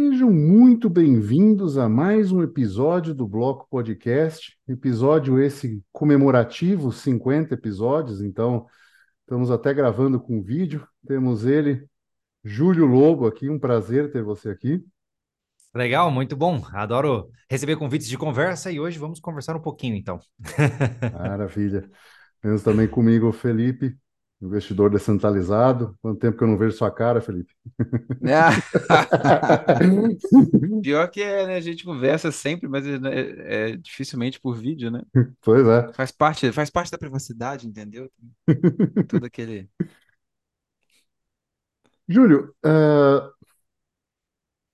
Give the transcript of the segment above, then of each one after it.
Sejam muito bem-vindos a mais um episódio do Bloco Podcast. Episódio esse comemorativo, 50 episódios, então estamos até gravando com vídeo. Temos ele, Júlio Lobo, aqui. Um prazer ter você aqui. Legal, muito bom. Adoro receber convites de conversa e hoje vamos conversar um pouquinho, então. Maravilha. Temos também comigo o Felipe, investidor descentralizado. Quanto tempo que eu não vejo sua cara, Felipe? Pior que é, né? A gente conversa sempre, mas é, é- é dificilmente por vídeo, né? Pois é. Faz parte, faz parte da privacidade, entendeu? Todo aquele. Júlio, ah,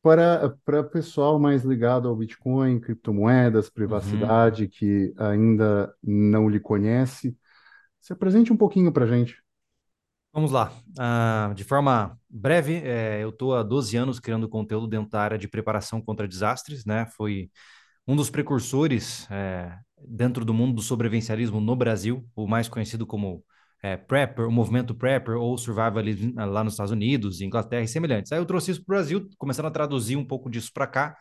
para para pessoal mais ligado ao Bitcoin, criptomoedas, Uhum. privacidade, que ainda não lhe conhece, se apresente um pouquinho para a gente. Vamos lá. Ah, de forma breve, eh, eu estou há 12 anos criando conteúdo dentro da área de preparação contra desastres, né? Fui um dos precursores eh, dentro do mundo do sobrevivencialismo no Brasil, o mais conhecido como eh, Prepper, o movimento Prepper ou Survivalism lá nos Estados Unidos, Inglaterra e semelhantes. Aí eu trouxe isso para o Brasil, começando a traduzir um pouco disso para cá.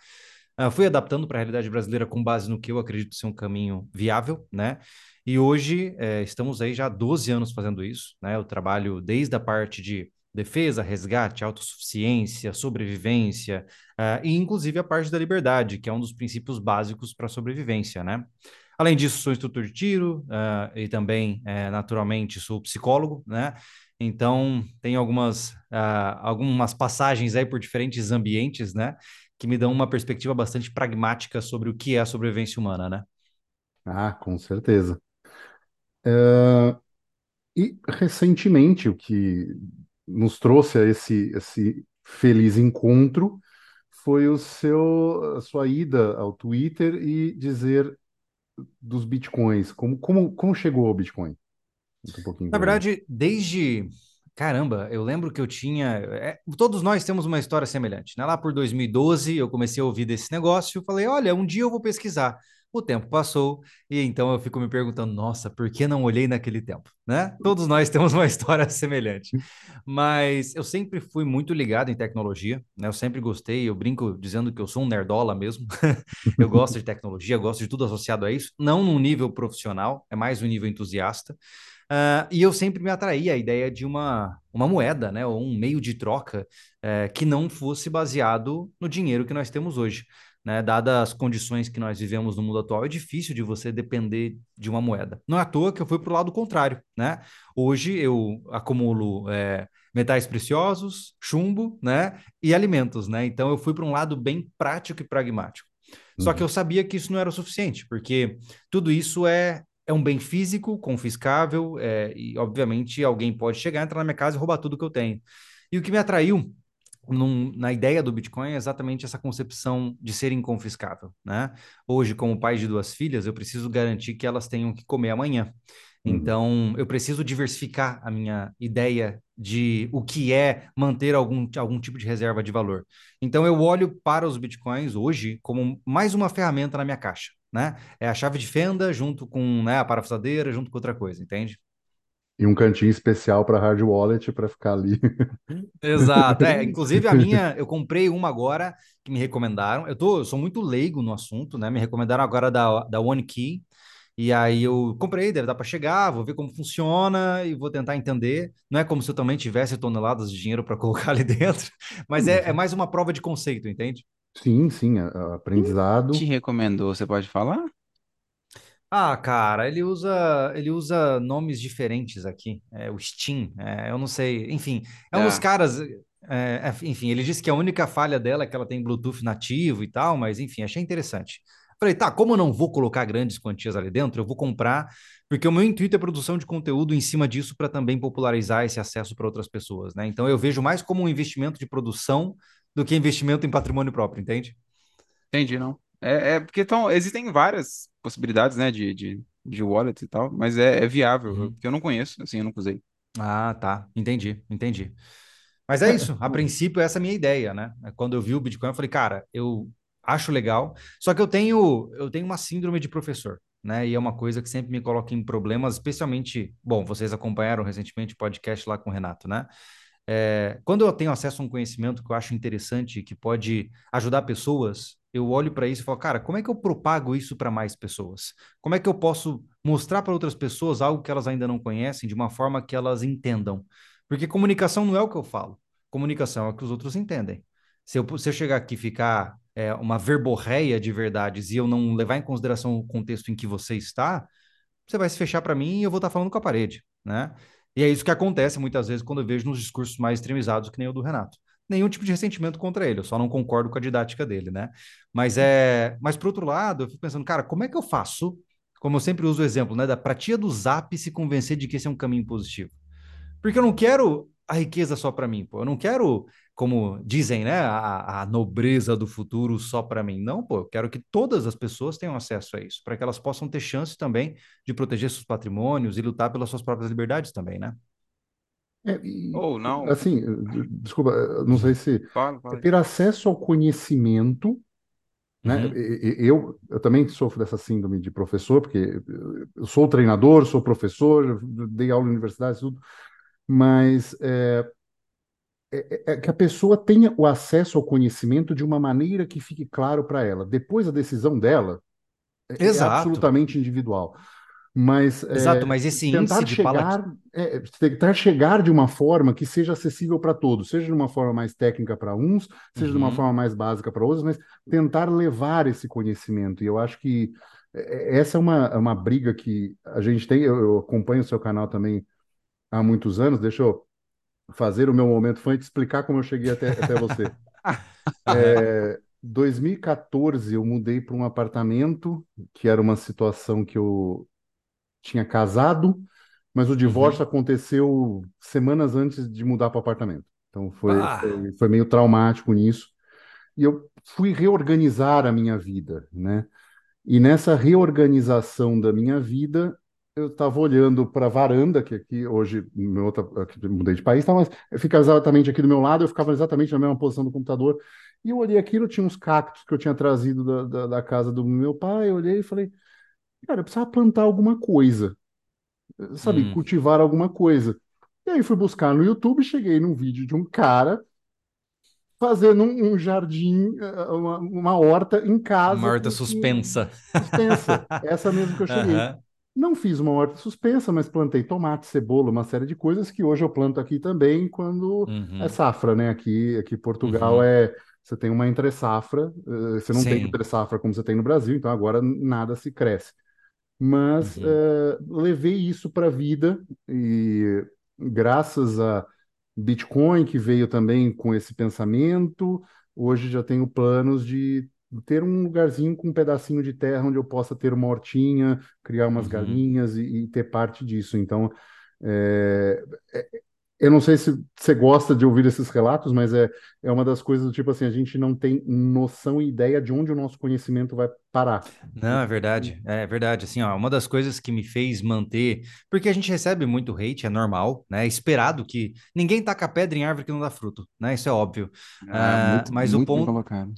Ah, fui adaptando para a realidade brasileira com base no que eu acredito ser um caminho viável, né? E hoje eh, estamos aí já há 12 anos fazendo isso, né? Eu trabalho desde a parte de defesa, resgate, autossuficiência, sobrevivência, ah, e inclusive a parte da liberdade, que é um dos princípios básicos para a sobrevivência, né? Além disso, sou instrutor de tiro, ah, e também, eh, naturalmente, sou psicólogo, né? Então, tem algumas, algumas passagens aí por diferentes ambientes, né? Que me dão uma perspectiva bastante pragmática sobre o que é a sobrevivência humana, né? Ah, com certeza. Ah, e recentemente, o que nos trouxe a esse, esse feliz encontro foi o seu, a sua ida ao Twitter e dizer dos bitcoins. Como, como, como chegou ao Bitcoin? Um Na verdade, desde. Caramba, eu lembro que eu tinha. é, todos nós temos uma história semelhante, né? Lá por 2012, eu comecei a ouvir desse negócio, falei, olha, um dia eu vou pesquisar. O tempo passou, e então eu fico me perguntando, nossa, por que não olhei naquele tempo, né? Todos nós temos uma história semelhante. Mas eu sempre fui muito ligado em tecnologia, né? Eu sempre gostei, eu brinco dizendo que eu sou um nerdola mesmo. Eu gosto de tecnologia, gosto de tudo associado a isso, não num nível profissional, é mais um nível entusiasta. Ah, e eu sempre me atraí à ideia de uma, uma moeda, né, ou um meio de troca eh, que não fosse baseado no dinheiro que nós temos hoje. Né? Dadas as condições que nós vivemos no mundo atual, é difícil de você depender de uma moeda. Não é à toa que eu fui para o lado contrário. Né? Hoje eu acumulo eh, metais preciosos, chumbo, né, e alimentos. Né? Então eu fui para um lado bem prático e pragmático. Só que Uhum. eu sabia que isso não era o suficiente, porque tudo isso é é um bem físico, confiscável, é, e obviamente alguém pode chegar, entrar na minha casa e roubar tudo que eu tenho. E o que me atraiu num- na ideia do Bitcoin é exatamente essa concepção de ser inconfiscável, né? Hoje, como pai de duas filhas, eu preciso garantir que elas tenham que comer amanhã. Uhum. Então, eu preciso diversificar a minha ideia de o que é manter algum, algum tipo de reserva de valor. Então, eu olho para os Bitcoins hoje como mais uma ferramenta na minha caixa, né? É a chave de fenda junto com, né, a parafusadeira, junto com outra coisa, entende? E um cantinho especial para hard wallet para ficar ali. Exato. É, inclusive a minha, eu comprei uma agora que me recomendaram. Eu tô, eu sou muito leigo no assunto, né? Me recomendaram agora da, da One Key. E aí eu comprei, deve dar para chegar, vou ver como funciona e vou tentar entender. Não é como se eu também tivesse toneladas de dinheiro para colocar ali dentro, mas é, é mais uma prova de conceito, entende? Sim, sim, a- a- Te aprendizado. recomendou, você pode falar? Ah, cara, ele usa ele usa nomes diferentes aqui. É, o Steam, é, eu não sei. Enfim, é um dos Tá. caras. é, é, enfim, ele disse que a única falha dela é que ela tem Bluetooth nativo e tal, mas enfim, achei interessante. Falei, tá, como eu não vou colocar grandes quantias ali dentro, eu vou comprar, porque o meu intuito é produção de conteúdo em cima disso para também popularizar esse acesso para outras pessoas, né? Então eu vejo mais como um investimento de produção do que investimento em patrimônio próprio, entende? Entendi, não. É, é porque então, existem várias possibilidades, né, de, de, de wallet e tal, mas é, é viável, Uhum. porque eu não conheço, assim, eu nunca usei. Ah, tá. Entendi, entendi. Mas é É, isso. A princípio, essa é a minha ideia, né? Quando eu vi o Bitcoin, eu falei, cara, eu acho legal. Só que eu tenho, eu tenho uma síndrome de professor, né? E é uma coisa que sempre me coloca em problemas, especialmente. Bom, vocês acompanharam recentemente o podcast lá com o Renato, né? É, quando eu tenho acesso a um conhecimento que eu acho interessante, que pode ajudar pessoas, eu olho para isso e falo, cara, como é que eu propago isso para mais pessoas? Como é que eu posso mostrar para outras pessoas algo que elas ainda não conhecem de uma forma que elas entendam? Porque comunicação não é o que eu falo, comunicação é o que os outros entendem. Se eu, se eu chegar aqui e ficar é, uma verborreia de verdades e eu não levar em consideração o contexto em que você está, você vai se fechar para mim e eu vou estar falando com a parede, né? E é isso que acontece muitas vezes quando eu vejo nos discursos mais extremizados, que nem o do Renato. Nenhum tipo de ressentimento contra ele, eu só não concordo com a didática dele, né? Mas é, mas por outro lado, eu fico pensando, cara, como é que eu faço? Como eu sempre uso o exemplo, né, da pratia do Zap se convencer de que esse é um caminho positivo. Porque eu não quero a riqueza só para mim, pô. Eu não quero, como dizem, né, a, a nobreza do futuro só para mim. Não, pô. Eu quero que todas as pessoas tenham acesso a isso, para que elas possam ter chance também de proteger seus patrimônios e lutar pelas suas próprias liberdades também, né? É, Ou não. assim, desculpa, não sei se Fala, fala. ter acesso ao conhecimento, né? Uhum. Eu, eu também sofro dessa síndrome de professor, porque eu sou treinador, sou professor, dei aula em universidade, tudo, mas é, é, é que a pessoa tenha o acesso ao conhecimento de uma maneira que fique claro para ela. Depois a decisão dela é, é absolutamente individual. Mas é, Exato, mas esse tentar índice de chegar, é, tentar chegar de uma forma que seja acessível para todos, seja de uma forma mais técnica para uns, seja de uma Uhum. forma mais básica para outros, mas tentar levar esse conhecimento. E eu acho que é, essa é uma, é uma briga que a gente tem. Eu, eu acompanho o seu canal também há muitos anos. Deixa eu fazer o meu momento fã e te explicar como eu cheguei até, até você. É, 2014, eu mudei para um apartamento, que era uma situação que eu tinha casado, mas o divórcio aconteceu semanas antes de mudar para o apartamento. Então foi, Ah. foi, foi meio traumático nisso. E eu fui reorganizar a minha vida, né? E nessa reorganização da minha vida, eu estava olhando para a varanda, que aqui hoje, meu outra, aqui, mudei de país, tá, mas fica exatamente aqui do meu lado, eu ficava exatamente na mesma posição do computador. E eu olhei aquilo, tinha uns cactos que eu tinha trazido da, da, da casa do meu pai, eu olhei e falei, cara, eu precisava plantar alguma coisa, sabe, Hum. cultivar alguma coisa. E aí fui buscar no YouTube, cheguei num vídeo de um cara fazendo um, um jardim, eh, uma, uma horta em casa. Uma horta suspensa. Suspensa, essa mesmo que eu cheguei. Aham. Não fiz uma horta suspensa, mas plantei tomate, cebola, uma série de coisas que hoje eu planto aqui também quando Uhum. é safra, né? Aqui, aqui Portugal Uhum. é você tem uma entre safra, eh, você não tem Sim. entre safra como você tem no Brasil, então agora nada se cresce. Mas Uhum. eh, levei isso para a vida e graças a Bitcoin que veio também com esse pensamento, hoje já tenho planos de ter um lugarzinho com um pedacinho de terra onde eu possa ter uma hortinha, criar umas Uhum. galinhas e, e ter parte disso. Então, é, é- eu não sei se você gosta de ouvir esses relatos, mas é, é uma das coisas do tipo assim, a gente não tem noção e ideia de onde o nosso conhecimento vai parar. Não, é verdade. É verdade. Assim, ó, uma das coisas que me fez manter, porque a gente recebe muito hate, é normal, né? É esperado que ninguém taca pedra em árvore que não dá fruto, né? Isso é óbvio. Ah, Ah, muito, mas o muito bem ponto, colocado.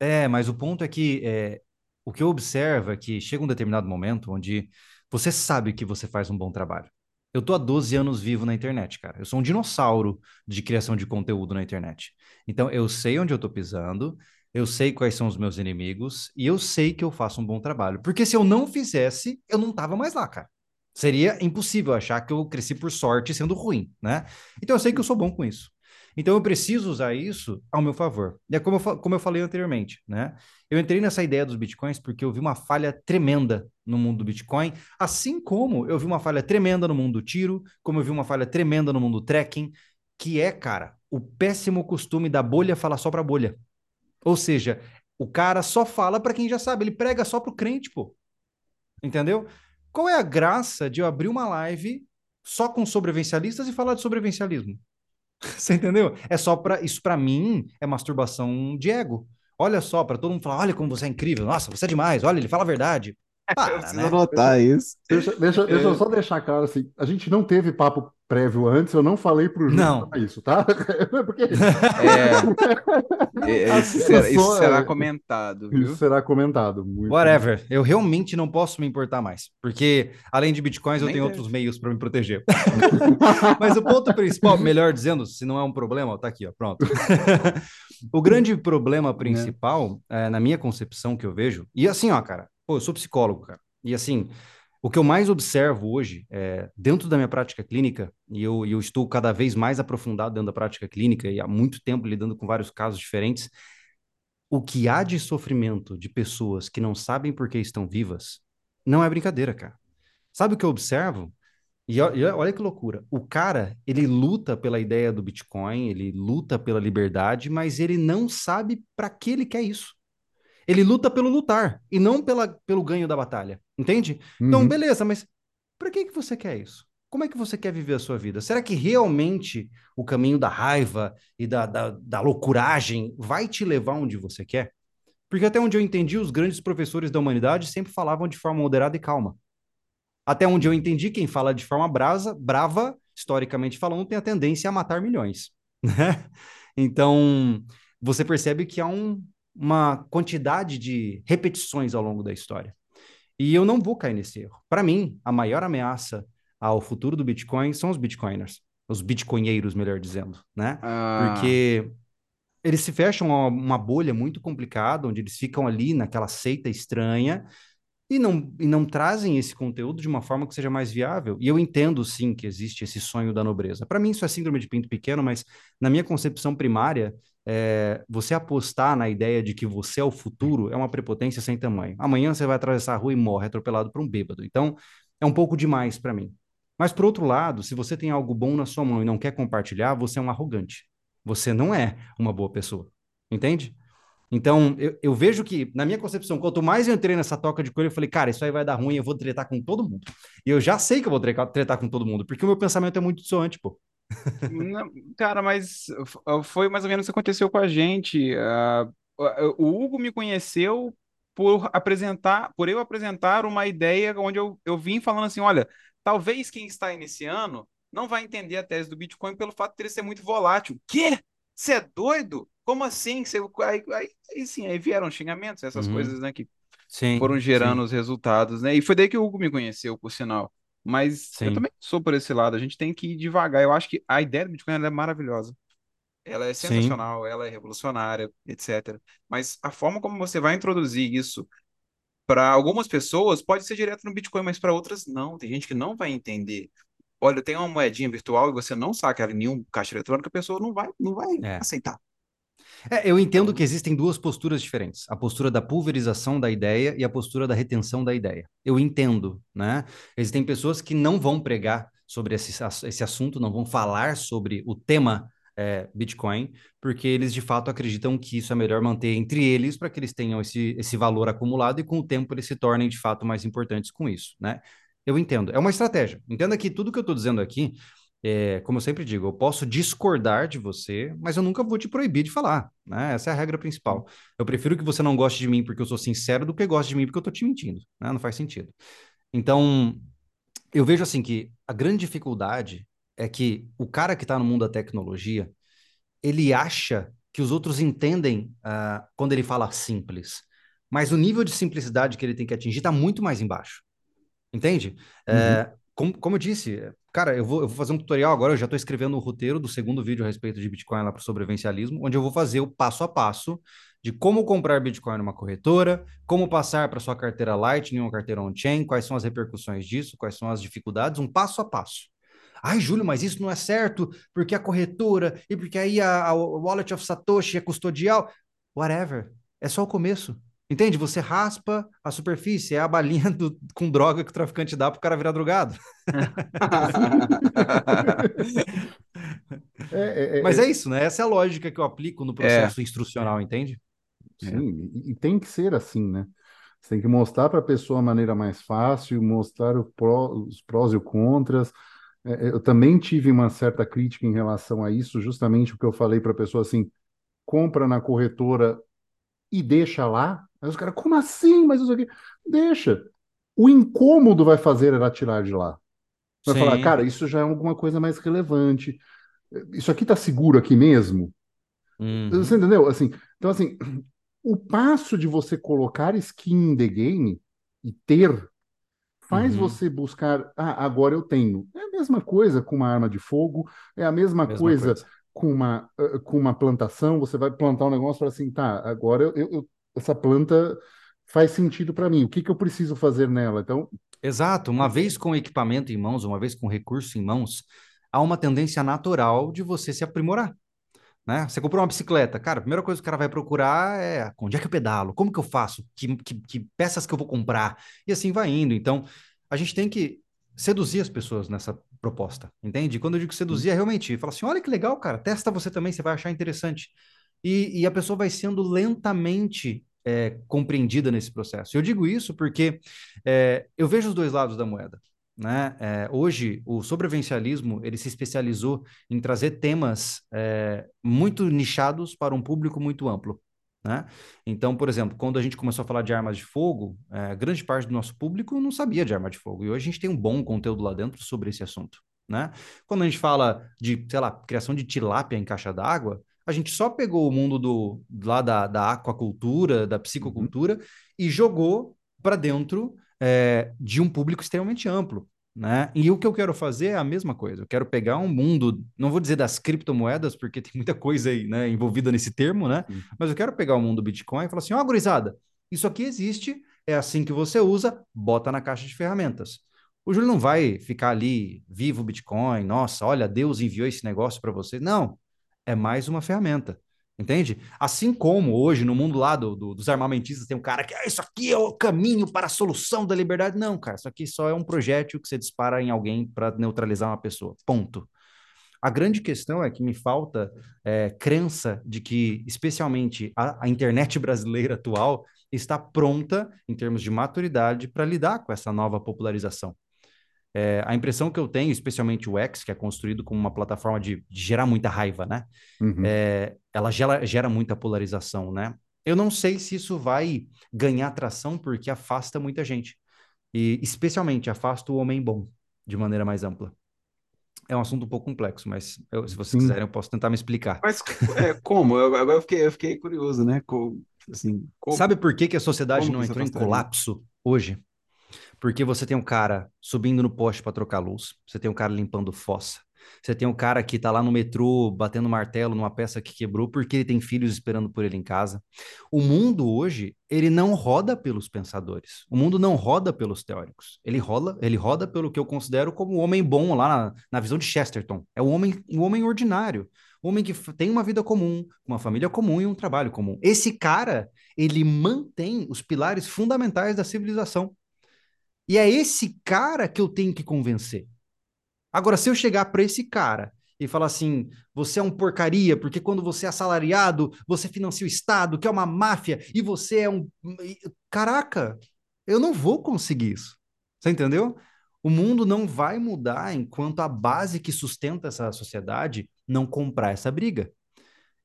É, mas o ponto é que é, o que eu observo é que chega um determinado momento onde você sabe que você faz um bom trabalho. Eu tô há 12 anos vivo na internet, cara. Eu sou um dinossauro de criação de conteúdo na internet. Então, eu sei onde eu tô pisando, eu sei quais são os meus inimigos e eu sei que eu faço um bom trabalho. Porque se eu não fizesse, eu não tava mais lá, cara. Seria impossível achar que eu cresci por sorte sendo ruim, né? Então, eu sei que eu sou bom com isso. Então eu preciso usar isso ao meu favor. É como eu, como eu falei anteriormente, né? Eu entrei nessa ideia dos bitcoins porque eu vi uma falha tremenda no mundo do Bitcoin, assim como eu vi uma falha tremenda no mundo do tiro, como eu vi uma falha tremenda no mundo do tracking, que é, cara, o péssimo costume da bolha falar só pra bolha. Ou seja, o cara só fala pra quem já sabe, ele prega só pro crente, pô. Entendeu? Qual é a graça de eu abrir uma live só com sobrevivencialistas e falar de sobrevivencialismo? Você entendeu? É só para isso para mim é masturbação de ego. Olha só, para todo mundo falar, olha como você é incrível, nossa, você é demais, olha, ele fala a verdade. Eu Para, preciso né? anotar isso. Deixa, deixa, deixa eu É. só deixar claro assim, a gente não teve papo prévio antes, eu não falei para o Júlio isso, tá? Porque... É, é, isso, será, isso será comentado. Viu? Isso será comentado. Muito Whatever. Bem. Eu realmente não posso me importar mais, porque além de bitcoins, Nem eu tenho deve. outros meios para me proteger. Mas o ponto principal, melhor dizendo, se não é um problema, tá aqui, ó, pronto. o grande problema principal, é. É, na minha concepção que eu vejo, e assim, ó, cara, pô, eu sou psicólogo, cara, e assim, o que eu mais observo hoje, é, dentro da minha prática clínica, e eu, eu, estou cada vez mais aprofundado dentro da prática clínica e há muito tempo lidando com vários casos diferentes, o que há de sofrimento de pessoas que não sabem por que estão vivas não é brincadeira, cara. Sabe o que eu observo? E olha que loucura. O cara, ele luta pela ideia do Bitcoin, ele luta pela liberdade, mas ele não sabe para que ele quer isso. Ele luta pelo lutar e não pela, pelo ganho da batalha. Entende? Então, uhum. Então, beleza, mas para que, que você quer isso? Como é que você quer viver a sua vida? Será que realmente o caminho da raiva e da, da, da loucuragem vai te levar onde você quer? Porque até onde eu entendi, os grandes professores da humanidade sempre falavam de forma moderada e calma. Até onde eu entendi, quem fala de forma brasa, brava, historicamente falando, tem a tendência a matar milhões. Né? Então, você percebe que há um, uma quantidade de repetições ao longo da história. E eu não vou cair nesse erro. Para mim, a maior ameaça ao futuro do Bitcoin são os bitcoiners, os bitcoinheiros, melhor dizendo, né? Ah. Porque eles se fecham a uma bolha muito complicada, onde eles ficam ali naquela seita estranha e não, e não trazem esse conteúdo de uma forma que seja mais viável. E eu entendo sim que existe esse sonho da nobreza. Para mim, isso é síndrome de pinto pequeno, mas na minha concepção primária, é, você apostar na ideia de que você é o futuro é uma prepotência sem tamanho. Amanhã você vai atravessar a rua e morre atropelado por um bêbado. Então, é um pouco demais para mim. Mas, por outro lado, se você tem algo bom na sua mão e não quer compartilhar, você é um arrogante. Você não é uma boa pessoa. Entende? Então, eu, eu, vejo que, na minha concepção, quanto mais eu entrei nessa toca de coelho, eu falei, cara, isso aí vai dar ruim, eu vou tretar com todo mundo. E eu já sei que eu vou tretar, com todo mundo, porque o meu pensamento é muito distante, pô. Não, cara, mas foi mais ou menos o que aconteceu com a gente. Uh, o Hugo me conheceu por apresentar, por eu apresentar uma ideia onde eu, eu vim falando assim, olha, talvez quem está iniciando não vai entender a tese do Bitcoin pelo fato de ele ser muito volátil. Quê? Você é doido? Como assim? Você... Aí, aí, aí sim, aí vieram xingamentos, essas uhum. coisas, né, que sim, foram gerando sim. os resultados, né? E foi daí que o Hugo me conheceu, por sinal. Mas sim. eu também sou por esse lado, a gente tem que ir devagar. Eu acho que a ideia do Bitcoin é maravilhosa. Ela é sensacional, ela é revolucionária, etc. Mas a forma como você vai introduzir isso para algumas pessoas pode ser direto no Bitcoin, mas para outras não. Tem gente que não vai entender. Olha, tem uma moedinha virtual e você não saca ela em nenhum caixa eletrônico, a pessoa não vai, não vai é. aceitar. É, eu entendo que existem duas posturas diferentes: a postura da pulverização da ideia e a postura da retenção da ideia. Eu entendo, né? Existem pessoas que não vão pregar sobre esse, esse assunto, não vão falar sobre o tema é, Bitcoin, porque eles de fato acreditam que isso é melhor manter entre eles para que eles tenham esse, esse valor acumulado e com o tempo eles se tornem de fato mais importantes com isso, né? Eu entendo. É uma estratégia. Entenda que tudo que eu estou dizendo aqui é, como eu sempre digo, eu posso discordar de você, mas eu nunca vou te proibir de falar, né? Essa é a regra principal. Eu prefiro que você não goste de mim porque eu sou sincero do que goste de mim porque eu tô te mentindo, né? Não faz sentido. Então, eu vejo assim que a grande dificuldade é que o cara que está no mundo da tecnologia, ele acha que os outros entendem uh, quando ele fala simples, mas o nível de simplicidade que ele tem que atingir está muito mais embaixo. Entende? Uhum. É, como, como eu disse, cara, eu vou, eu vou fazer um tutorial agora, eu já estou escrevendo o roteiro do segundo vídeo a respeito de Bitcoin lá para o sobrevivencialismo, onde eu vou fazer o passo a passo de como comprar Bitcoin numa corretora, como passar para sua carteira Lightning ou carteira on-chain, quais são as repercussões disso, quais são as dificuldades, um passo a passo. Ai, Júlio, mas isso não é certo, porque a corretora, e porque aí a, a Wallet of Satoshi é custodial. Whatever. É só o começo. Entende? Você raspa a superfície, é a balinha do, com droga que o traficante dá para o cara virar drogado. é, é, é, Mas é, é isso, né? Essa é a lógica que eu aplico no processo instrucional, entende? Sim, e, e tem que ser assim, né? Você tem que mostrar para a pessoa a maneira mais fácil, mostrar pró, os prós e os contras. eu também tive uma certa crítica em relação a isso, justamente o que eu falei para a pessoa assim: compra na corretora e deixa lá, Aí os caras, como assim? Mas isso aqui. Deixa. O incômodo vai fazer ela tirar de lá. Vai falar, Sim. cara, isso já é alguma coisa mais relevante. Isso aqui tá seguro aqui mesmo? Você Uhum. entendeu? Assim, então, assim, o passo de você colocar skin in the game e ter faz Uhum. você buscar, ah, agora eu tenho. É a mesma coisa com uma arma de fogo, é a mesma Mesma coisa coisa. com uma, com uma plantação. Você vai plantar um negócio e fala assim, tá, agora eu- eu- essa planta faz sentido para mim. O que que eu preciso fazer nela? Então, Exato. Uma vez com equipamento em mãos, uma vez com recurso em mãos, há uma tendência natural de você se aprimorar. né? Você comprou uma bicicleta, cara, a primeira coisa que o cara vai procurar é onde é que eu pedalo, como que eu faço, que, que, que peças que eu vou comprar, e assim vai indo. Então, a gente tem que seduzir as pessoas nessa proposta, entende? Quando eu digo seduzir, é realmente falar assim: olha que legal, cara, testa você também, você vai achar interessante. E, e a pessoa vai sendo lentamente é, compreendida nesse processo. Eu digo isso porque é, eu vejo os dois lados da moeda. Né? É, hoje, o sobrevivencialismo ele se especializou em trazer temas é, muito nichados para um público muito amplo. Né? Então, por exemplo, quando a gente começou a falar de armas de fogo, é, grande parte do nosso público não sabia de arma de fogo. E hoje a gente tem um bom conteúdo lá dentro sobre esse assunto. Né? Quando a gente fala de, sei lá, criação de tilápia em caixa d'água, a gente só pegou o mundo do, lá da, da aquacultura, da uhum, psicocultura e jogou para dentro é, de um público extremamente amplo. Né? E o que eu quero fazer é a mesma coisa. Eu quero pegar um mundo, não vou dizer das criptomoedas, porque tem muita coisa aí, né, envolvida nesse termo, né? sim, Mas eu quero pegar o mundo do Bitcoin e falar assim: ó, oh, gurizada, isso aqui existe, é assim que você usa, bota na caixa de ferramentas. O Júlio não vai ficar ali, vivo o Bitcoin, nossa, olha, Deus enviou esse negócio para você. Não, é mais uma ferramenta. Entende? Assim como hoje, no mundo lá do, do, dos armamentistas, tem um cara que ah, isso aqui é o caminho para a solução da liberdade. Não, cara, isso aqui só é um projétil que você dispara em alguém para neutralizar uma pessoa. Ponto. A grande questão é que me falta é, crença de que, especialmente, a, a internet brasileira atual está pronta, em termos de maturidade, para lidar com essa nova popularização. É, a impressão que eu tenho, especialmente o X, que é construído como uma plataforma de, de gerar muita raiva, né? uhum, É, ela gera, gera muita polarização, né? Eu não sei se isso vai ganhar atração porque afasta muita gente. E, especialmente, afasta o homem bom, de maneira mais ampla. É um assunto um pouco complexo, mas eu, se vocês sim. quiserem, eu posso tentar me explicar. Mas é, como? Eu, agora eu fiquei, eu fiquei curioso, né? Co- assim, como, Sabe por que, que a sociedade não entrou em colapso hoje? Porque você tem um cara subindo no poste para trocar luz, você tem um cara limpando fossa, você tem um cara que está lá no metrô batendo martelo numa peça que quebrou porque ele tem filhos esperando por ele em casa. O mundo hoje, ele não roda pelos pensadores. O mundo não roda pelos teóricos. Ele rola, ele roda pelo que eu considero como o homem bom lá na, na visão de Chesterton. É o homem, o homem ordinário. O homem que tem uma vida comum, uma família comum e um trabalho comum. Esse cara, ele mantém os pilares fundamentais da civilização. E é esse cara que eu tenho que convencer. Agora, se eu chegar para esse cara e falar assim, você é um porcaria, porque quando você é assalariado, você financia o Estado, que é uma máfia, e você é um. Caraca, eu não vou conseguir isso. Você entendeu? O mundo não vai mudar enquanto a base que sustenta essa sociedade não comprar essa briga.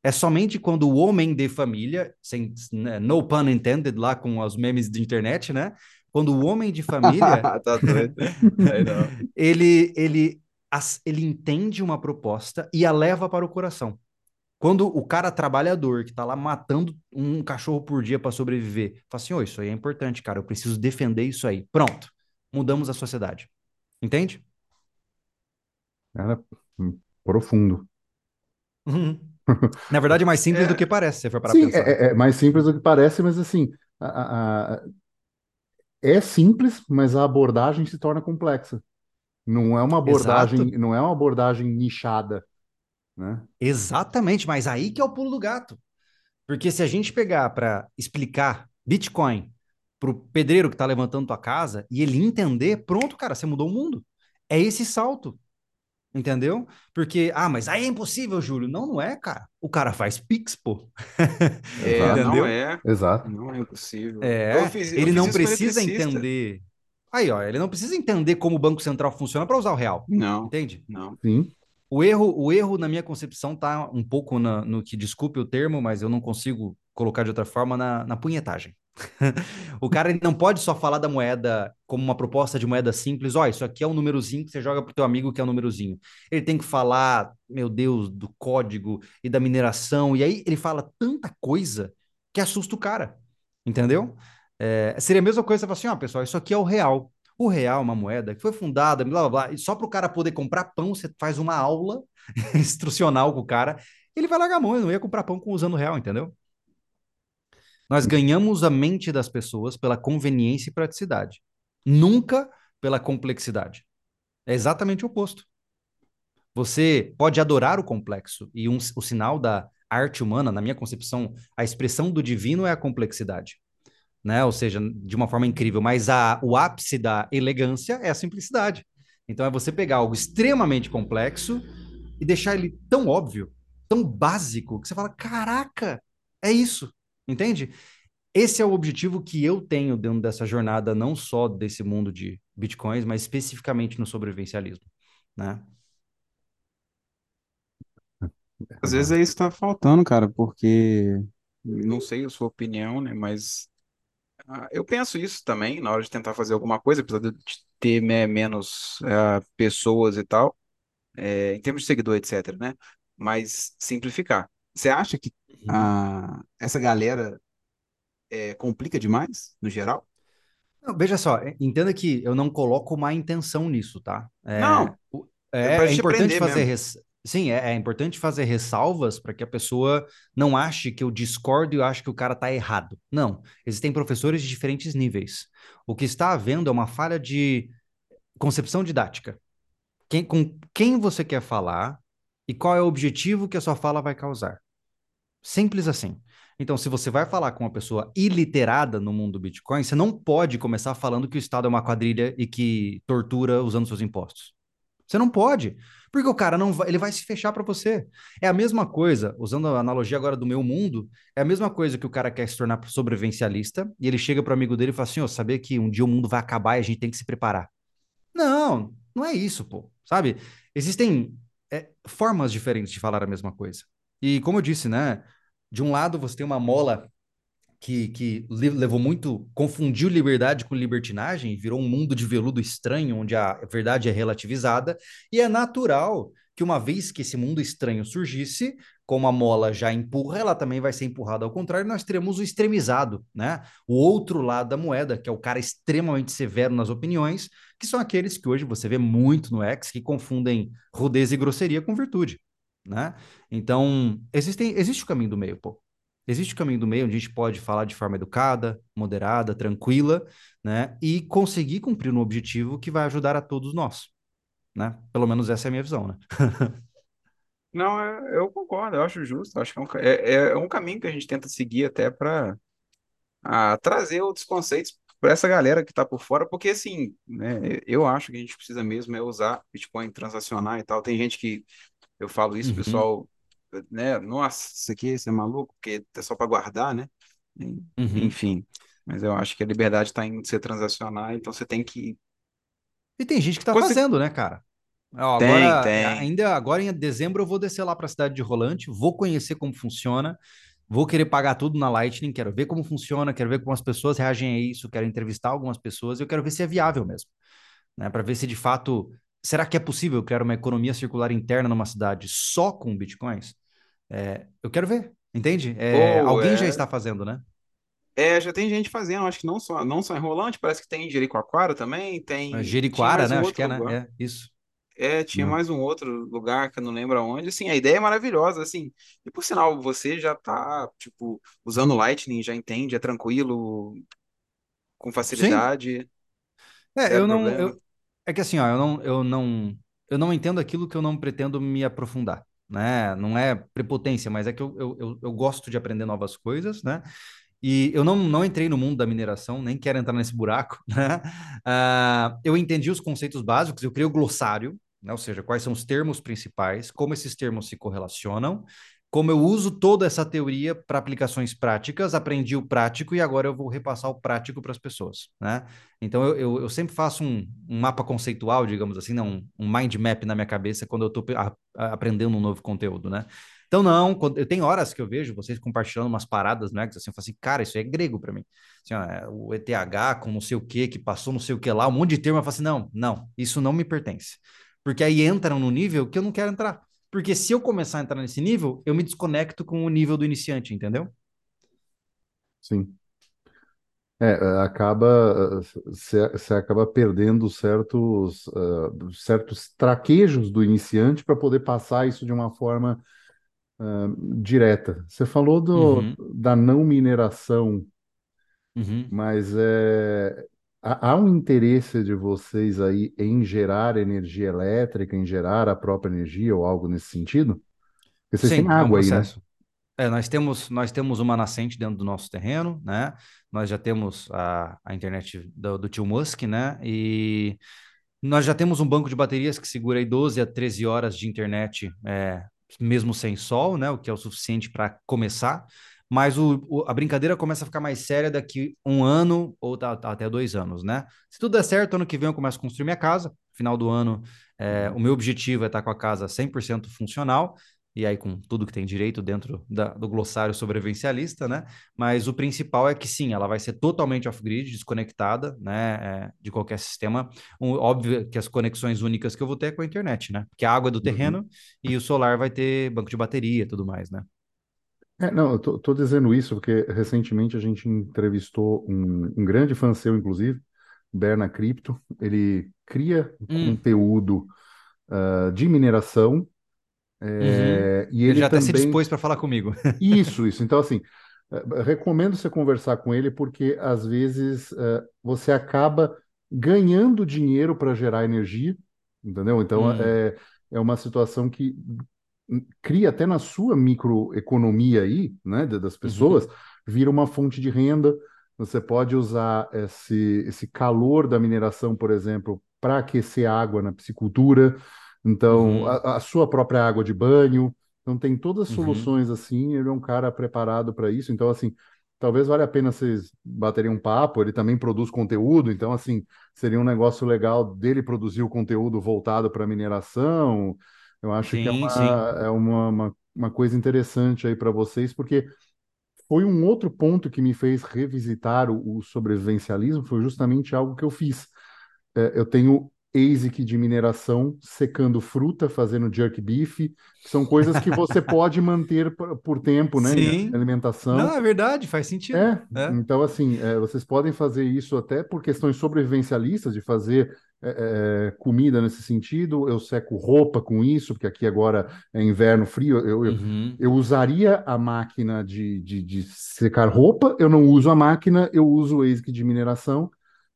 É somente quando o homem de família, sem, né, no pun intended, lá com os memes de internet, né? Quando o homem de família Tá doido. Ele, ele, ele entende uma proposta e a leva para o coração. Quando o cara trabalhador que está lá matando um cachorro por dia para sobreviver, fala assim: oh, isso aí é importante, cara, eu preciso defender isso aí. Pronto, mudamos a sociedade. Entende? Era hum, profundo. Uhum. Na verdade, é mais simples do É, que parece, se você for para Sim, pensar. é, é- é mais simples do que parece, mas assim, a- a- a- é simples, mas a abordagem se torna complexa. Não é uma abordagem, Exato, não é uma abordagem nichada, né? exatamente, mas aí que é o pulo do gato. Porque se a gente pegar para explicar Bitcoin para o pedreiro que está levantando tua casa e ele entender, pronto, cara, você mudou o mundo. É esse salto, entendeu? Porque, ah, mas aí é impossível, Júlio. Não, não é, cara. O cara faz Pix, pô. é, Exato, não entendeu? é, exato. não é impossível. Eu É, fiz, eu ele fiz não precisa entender. Aí, ó, ele não precisa entender como o Banco Central funciona para usar o real, Não, entende? não. Sim, O erro, o erro na minha concepção tá um pouco na- no que, desculpe o termo, mas eu não consigo colocar de outra forma, na, na punhetagem. o cara não pode só falar da moeda como uma proposta de moeda simples. Ó, oh, isso aqui é um númerozinho que você joga pro teu amigo que é um númerozinho. Ele tem que falar, meu Deus, do código e da mineração. E aí ele fala tanta coisa que assusta o cara. Entendeu? É, seria a mesma coisa você falar assim, ó, oh, pessoal, isso aqui é o real. O real é uma moeda que foi fundada, blá, blá, blá. E só para o cara poder comprar pão, você faz uma aula instrucional com o cara. Ele vai largar a mão, ele não ia comprar pão usando o real, entendeu? Nós ganhamos a mente das pessoas pela conveniência e praticidade, nunca pela complexidade. É exatamente o oposto. Você pode adorar o complexo, e um, o sinal da arte humana, na minha concepção, a expressão do divino é a complexidade. Né? Ou seja, de uma forma incrível, mas a, o ápice da elegância é a simplicidade. Então é você pegar algo extremamente complexo e deixar ele tão óbvio, tão básico, que você fala: caraca, é isso. Entende? Esse é o objetivo que eu tenho dentro dessa jornada, não só desse mundo de bitcoins, mas especificamente no sobrevivencialismo, né? Às vezes é isso que tá faltando, cara, porque não sei a sua opinião, né, mas ah, eu penso isso também na hora de tentar fazer alguma coisa, apesar de ter né, menos uh, pessoas e tal, é, em termos de seguidor, etc, né? Mas simplificar. Você acha que a, essa galera é, complica demais, no geral? Não, veja só, é, entenda que eu não coloco má intenção nisso, tá? É, não, é, é importante fazer res... sim, é, é, importante fazer ressalvas para que a pessoa não ache que eu discordo e eu acho que o cara está errado. Não, existem professores de diferentes níveis. O que está havendo é uma falha de concepção didática. Quem, com quem você quer falar e qual é o objetivo que a sua fala vai causar. Simples assim. Então, se você vai falar com uma pessoa iliterada no mundo do Bitcoin, você não pode começar falando que o Estado é uma quadrilha e que tortura usando seus impostos. Você não pode, porque o cara não vai, ele vai se fechar para você. É a mesma coisa, usando a analogia agora do meu mundo, é a mesma coisa que o cara quer se tornar sobrevivencialista e ele chega para amigo dele e fala assim: "Ó, oh, saber que um dia o mundo vai acabar e a gente tem que se preparar". Não, não é isso, pô. Sabe? Existem é, formas diferentes de falar a mesma coisa. E como eu disse, né? De um lado você tem uma mola que, que levou muito, confundiu liberdade com libertinagem, virou um mundo de veludo estranho, onde a verdade é relativizada, e é natural que uma vez que esse mundo estranho surgisse, como a mola já empurra, ela também vai ser empurrada ao contrário, nós teremos o extremizado, né? O outro lado da moeda, que é o cara extremamente severo nas opiniões, que são aqueles que hoje você vê muito no X, que confundem rudeza e grosseria com virtude né? Então, existem, existe o caminho do meio, pô. Existe o caminho do meio onde a gente pode falar de forma educada, moderada, tranquila, né? E conseguir cumprir um objetivo que vai ajudar a todos nós, né? Pelo menos essa é a minha visão, né? Não, é, eu concordo, eu acho justo. Acho que é um, é, é um caminho que a gente tenta seguir até para trazer outros conceitos para essa galera que está por fora, porque assim, né, eu acho que a gente precisa mesmo é usar Bitcoin transacionar e tal. Tem gente que eu falo isso, uhum. pessoal, né? Nossa, isso aqui, isso é maluco, porque é só para guardar, né? Uhum. Enfim, mas eu acho que a liberdade está em ser transacionar, então você tem que. E tem gente que está fazendo, né, cara? Ó, tem, agora, tem. Ainda agora em dezembro eu vou descer lá para a cidade de Rolante, vou conhecer como funciona, vou querer pagar tudo na Lightning, quero ver como funciona, quero ver como as pessoas reagem a isso, quero entrevistar algumas pessoas, eu quero ver se é viável mesmo, né? Para ver se de fato será que é possível criar uma economia circular interna numa cidade só com bitcoins? É, eu quero ver, entende? É, oh, alguém é... já está fazendo, né? É, já tem gente fazendo, acho que não só, não só em Rolante, parece que tem em Jericoacoara também, tem... É, Jericoara, né? Um acho que é, né? É, isso. É, tinha mais um outro lugar que eu não lembro aonde. Assim, a ideia é maravilhosa, assim. E por sinal, você já tá, tipo, usando Lightning, já entende, é tranquilo, com facilidade. Sim. É, eu não, eu, é que assim, ó, eu não, eu não, eu não entendo aquilo que eu não pretendo me aprofundar, né? Não é prepotência, mas é que eu, eu, eu, gosto de aprender novas coisas, né? E eu não, não entrei no mundo da mineração, nem quero entrar nesse buraco, né? Uh, eu entendi os conceitos básicos, eu criei o glossário, né? ou seja, quais são os termos principais, como esses termos se correlacionam, como eu uso toda essa teoria para aplicações práticas, aprendi o prático e agora eu vou repassar o prático para as pessoas, né? Então eu, eu, eu sempre faço um, um, mapa conceitual, digamos assim, não, um mind map na minha cabeça quando eu estou aprendendo um novo conteúdo, né? Então, não, quando, eu tenho horas que eu vejo vocês compartilhando umas paradas no X, assim, eu falo assim, cara, isso é grego para mim. Assim, ó, é o ETH com não sei o que, que passou não sei o que lá, um monte de termo, eu falo assim, não, não, isso não me pertence. Porque aí entram no nível que eu não quero entrar. Porque se eu começar a entrar nesse nível, eu me desconecto com o nível do iniciante, entendeu? Sim. É, acaba, você acaba perdendo certos, uh, certos traquejos do iniciante para poder passar isso de uma forma uh, direta. Você falou do, Uhum, da não mineração, uhum. mas é, há, um interesse de vocês aí em gerar energia elétrica, em gerar a própria energia ou algo nesse sentido? Porque vocês têm Sim, é um água aí, né? É, nós temos, nós temos uma nascente dentro do nosso terreno, né? Nós já temos a, a internet do, do tio Musk, né? E nós já temos um banco de baterias que segura aí 12 a 13 horas de internet, é, mesmo sem sol, né? O que é o suficiente para começar. Mas o, o- a brincadeira começa a ficar mais séria daqui um ano ou tá- tá até dois anos, né? Se tudo der certo, ano que vem eu começo a construir minha casa. Final do ano, é, o meu objetivo é estar com a casa 100% funcional e aí com tudo que tem direito dentro da- do glossário sobrevivencialista, né? Mas o principal é que sim, ela vai ser totalmente off-grid, desconectada, né, é, de qualquer sistema. Um, óbvio que as conexões únicas que eu vou ter é com a internet, né? Porque a água é do Uhum. terreno e o solar vai ter banco de bateria e tudo mais, né? É, não, eu tô, tô dizendo isso porque recentemente a gente entrevistou um, um grande fã seu, inclusive, Berna Cripto. Ele cria Hum, conteúdo ah, de mineração uhum. é, e Ele ele já até se também. dispôs para falar comigo. Isso, isso. Então, assim, eh, recomendo você conversar com ele porque às vezes eh, você acaba ganhando dinheiro para gerar energia, entendeu? Então, Hum, é, é uma situação que cria até na sua microeconomia aí, né, da- das pessoas, uhum, vira uma fonte de renda. Você pode usar esse, esse calor da mineração, por exemplo, para aquecer água na piscicultura. Então, uhum, a, a sua própria água de banho. Então, tem todas as uhum. soluções assim. Ele é um cara preparado para isso. Então, assim, talvez valha a pena vocês baterem um papo. Ele também produz conteúdo. Então, assim, seria um negócio legal dele produzir o conteúdo voltado para mineração eu acho que é Sim, sim. uma, é uma, uma, uma coisa interessante aí para vocês, porque foi um outro ponto que me fez revisitar o, o sobrevivencialismo, foi justamente algo que eu fiz. É, eu tenho ASIC de mineração, secando fruta, fazendo jerk beef, são coisas que você pode manter por, por tempo, né, Sim. Não, alimentação. é verdade, faz sentido. É, É. então assim, é, vocês podem fazer isso até por questões sobrevivencialistas, de fazer é, é, comida nesse sentido. Eu seco roupa com isso, porque aqui agora é inverno frio. Eu, eu, Uhum. eu usaria a máquina de, de, de secar roupa, eu não uso a máquina, eu uso o ASIC de mineração.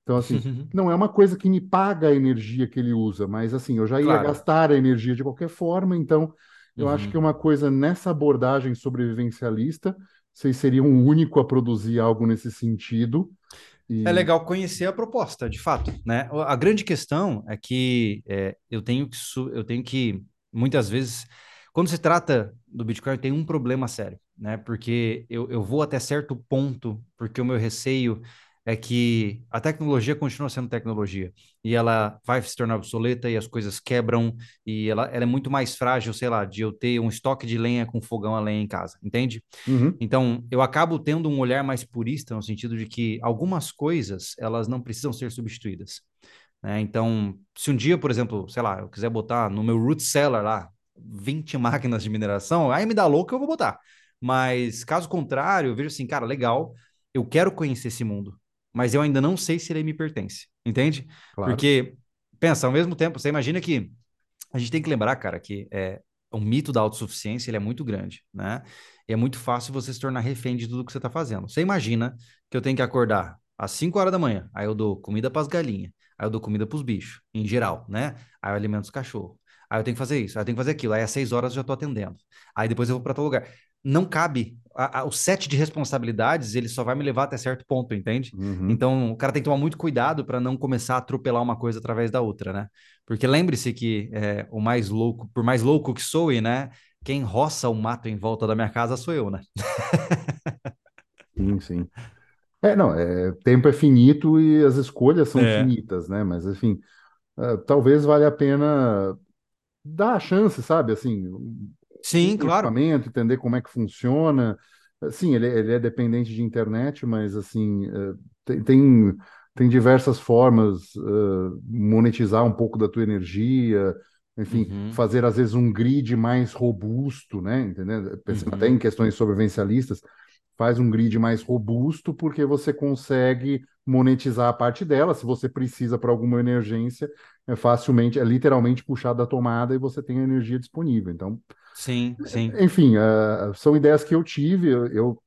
Então, assim, não é uma coisa que me paga a energia que ele usa, mas assim, eu já ia Claro. gastar a energia de qualquer forma, então eu acho que é Uhum. uma coisa nessa abordagem sobrevivencialista vocês seriam o único a produzir algo nesse sentido. É E. legal conhecer a proposta, de fato, né? A grande questão é que é, eu tenho que eu tenho que muitas vezes quando se trata do Bitcoin tem um problema sério, né? Porque eu, eu vou até certo ponto, porque o meu receio é que a tecnologia continua sendo tecnologia e ela vai se tornar obsoleta e as coisas quebram e ela, ela é muito mais frágil, sei lá, de eu ter um estoque de lenha com fogão a lenha em casa, entende? Uhum, Então, eu acabo tendo um olhar mais purista no sentido de que algumas coisas, elas não precisam ser substituídas, né? Então, se um dia, por exemplo, sei lá, eu quiser botar no meu root cellar lá 20 máquinas de mineração, aí me dá louco, eu vou botar. Mas, caso contrário, eu vejo assim, cara, legal, eu quero conhecer esse mundo, mas eu ainda não sei se ele me pertence, entende? claro. Porque, pensa, ao mesmo tempo, você imagina que a gente tem que lembrar, cara, que é, o mito da autossuficiência ele é muito grande, né? E é muito fácil você se tornar refém de tudo que você está fazendo. Você imagina que eu tenho que acordar às 5 horas da manhã, aí eu dou comida para as galinhas, aí eu dou comida para os bichos, em geral, né? Aí eu alimento os cachorros. Aí eu tenho que fazer isso, aí eu tenho que fazer aquilo. Aí às 6 horas eu já estou atendendo. Aí depois eu vou para outro lugar. Não cabe. A, a, o set de responsabilidades, ele só vai me levar até certo ponto, entende? Uhum, Então, o cara tem que tomar muito cuidado para não começar a atropelar uma coisa através da outra, né? Porque lembre-se que é, o mais louco, por mais louco que soe, né? Quem roça o mato em volta da minha casa sou eu, né? sim, sim. É, não, é, tempo é finito e as escolhas são É. finitas, né? Mas, enfim, ah, talvez valha a pena dar a chance, sabe? Assim, Sim, claro. equipamento, entender como é que funciona. Sim, ele, ele é dependente de internet, mas assim, eh, tem, tem, tem diversas formas, uh, monetizar um pouco da tua energia, enfim, Uhum, fazer às vezes um grid mais robusto, né? Entendendo? Pensando até em uhum. questões sobrevivencialistas, faz um grid mais robusto porque você consegue monetizar a parte dela. Se você precisa para alguma emergência, é facilmente, é literalmente puxar da tomada e você tem a energia disponível. Então, Sim, sim. enfim, uh, são ideias que eu tive, eu, eu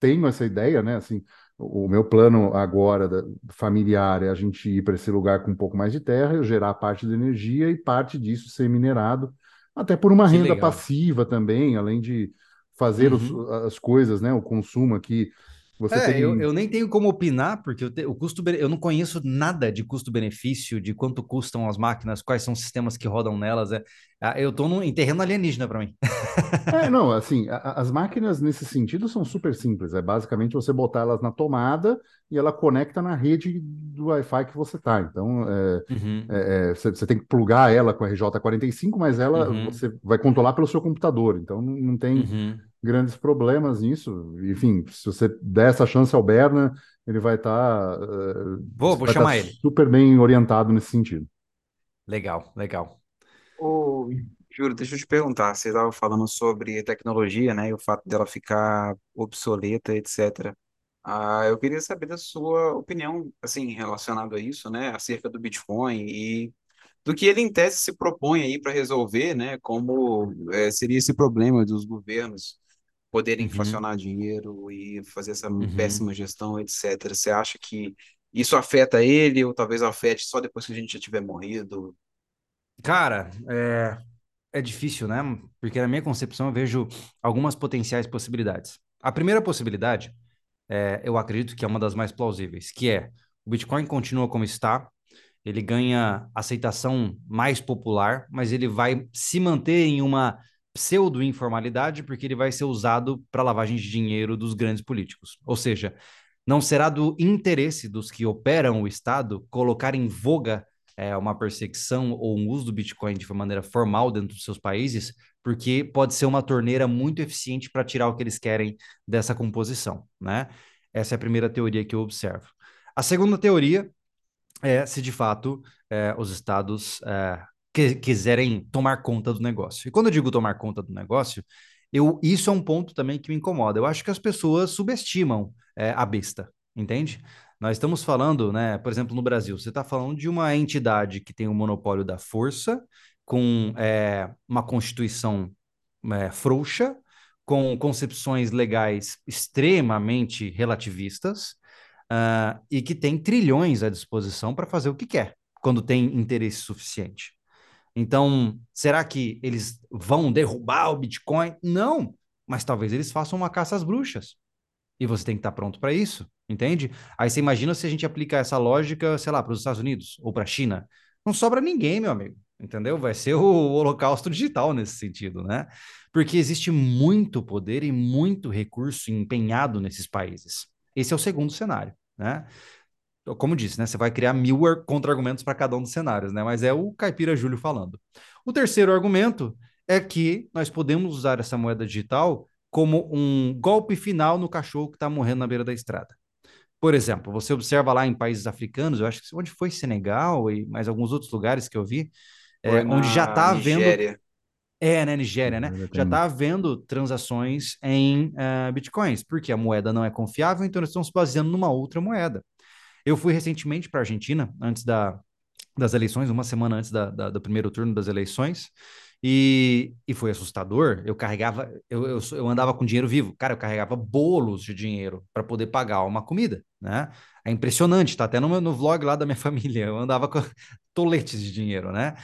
tenho essa ideia, né? Assim, o, meu plano agora da, familiar é a gente ir para esse lugar com um pouco mais de terra, eu gerar parte da energia e parte disso ser minerado, até por uma Que renda legal. passiva também, além de fazer os, Uhum. as coisas, né? O consumo aqui. Você É, eu, tem eu nem tenho como opinar, porque eu te- o custo, eu não conheço nada de custo-benefício, de quanto custam as máquinas, quais são os sistemas que rodam nelas. É, ah, eu num, em terreno alienígena para mim. É, não, assim, a- as máquinas nesse sentido são super simples. É basicamente você botar elas na tomada e ela conecta na rede do Wi-Fi que você tá. Então, é, Uhum, é, é, você, você tem que plugar ela com a RJ45, mas ela uhum, você vai controlar pelo seu computador. Então, não, não tem uhum. Grandes problemas nisso. Enfim, se você der essa chance ao Berna, ele vai estar, Vou, você vou vai estar chamar ele. super bem orientado nesse sentido. Legal, legal. Ô, Júlio, deixa eu te perguntar, você estava falando sobre tecnologia, né, e o fato dela ficar obsoleta, etc. Ah, eu queria saber da sua opinião, assim, relacionado a isso, né, acerca do Bitcoin e do que ele, em tese, se propõe aí para resolver, né, como eh, seria esse problema dos governos poderem Uhum, inflacionar dinheiro e fazer essa uhum. péssima gestão, etc. Você acha que isso afeta ele ou talvez afete só depois que a gente já tiver morrido? Cara, é, é difícil, né? Porque na minha concepção eu vejo algumas potenciais possibilidades. A primeira possibilidade, é, eu acredito que é uma das mais plausíveis, que é o Bitcoin continua como está, ele ganha aceitação mais popular, mas ele vai se manter em uma pseudo-informalidade porque ele vai ser usado para lavagem de dinheiro dos grandes políticos. Ou seja, não será do interesse dos que operam o Estado colocar em voga é, uma perseguição ou um uso do Bitcoin de maneira formal dentro dos seus países, porque pode ser uma torneira muito eficiente para tirar o que eles querem dessa composição, né? Essa é a primeira teoria que eu observo. A segunda teoria é se de fato é, os estados é, que, quiserem tomar conta do negócio. E quando eu digo tomar conta do negócio, eu, isso é um ponto também que me incomoda. Eu acho que as pessoas subestimam é, a besta, entende? Nós estamos falando, né, por exemplo, no Brasil, você está falando de uma entidade que tem o monopólio da força, com é, uma constituição é, frouxa, com concepções legais extremamente relativistas, uh, e que tem trilhões à disposição para fazer o que quer, quando tem interesse suficiente. Então, será que eles vão derrubar o Bitcoin? Não, mas talvez eles façam uma caça às bruxas. E você tem que estar pronto para isso, entende? Aí você imagina se a gente aplica essa lógica, sei lá, para os Estados Unidos ou para a China. Não sobra ninguém, meu amigo, entendeu? Vai ser o holocausto digital nesse sentido, né? Porque existe muito poder e muito recurso empenhado nesses países. Esse é o segundo cenário, né? Como disse, né? Você vai criar mil contra-argumentos para cada um dos cenários, né? Mas é o Caipira Júlio falando. O terceiro argumento é que nós podemos usar essa moeda digital como um golpe final no cachorro que está morrendo na beira da estrada. Por exemplo, você observa lá em países africanos, eu acho que onde foi Senegal e mais alguns outros lugares que eu vi, é, onde já está havendo, é, né, Nigéria, né? Já está havendo transações em uh, bitcoins, porque a moeda não é confiável, então eles estão se baseando numa outra moeda. Eu fui recentemente para a Argentina, antes da, das eleições, uma semana antes da, da, do primeiro turno das eleições, e, e foi assustador. Eu carregava, eu, eu, eu, andava com dinheiro vivo, cara, eu carregava bolos de dinheiro para poder pagar uma comida, né? É impressionante, tá até no, no vlog lá da minha família, eu andava com toletes de dinheiro, né?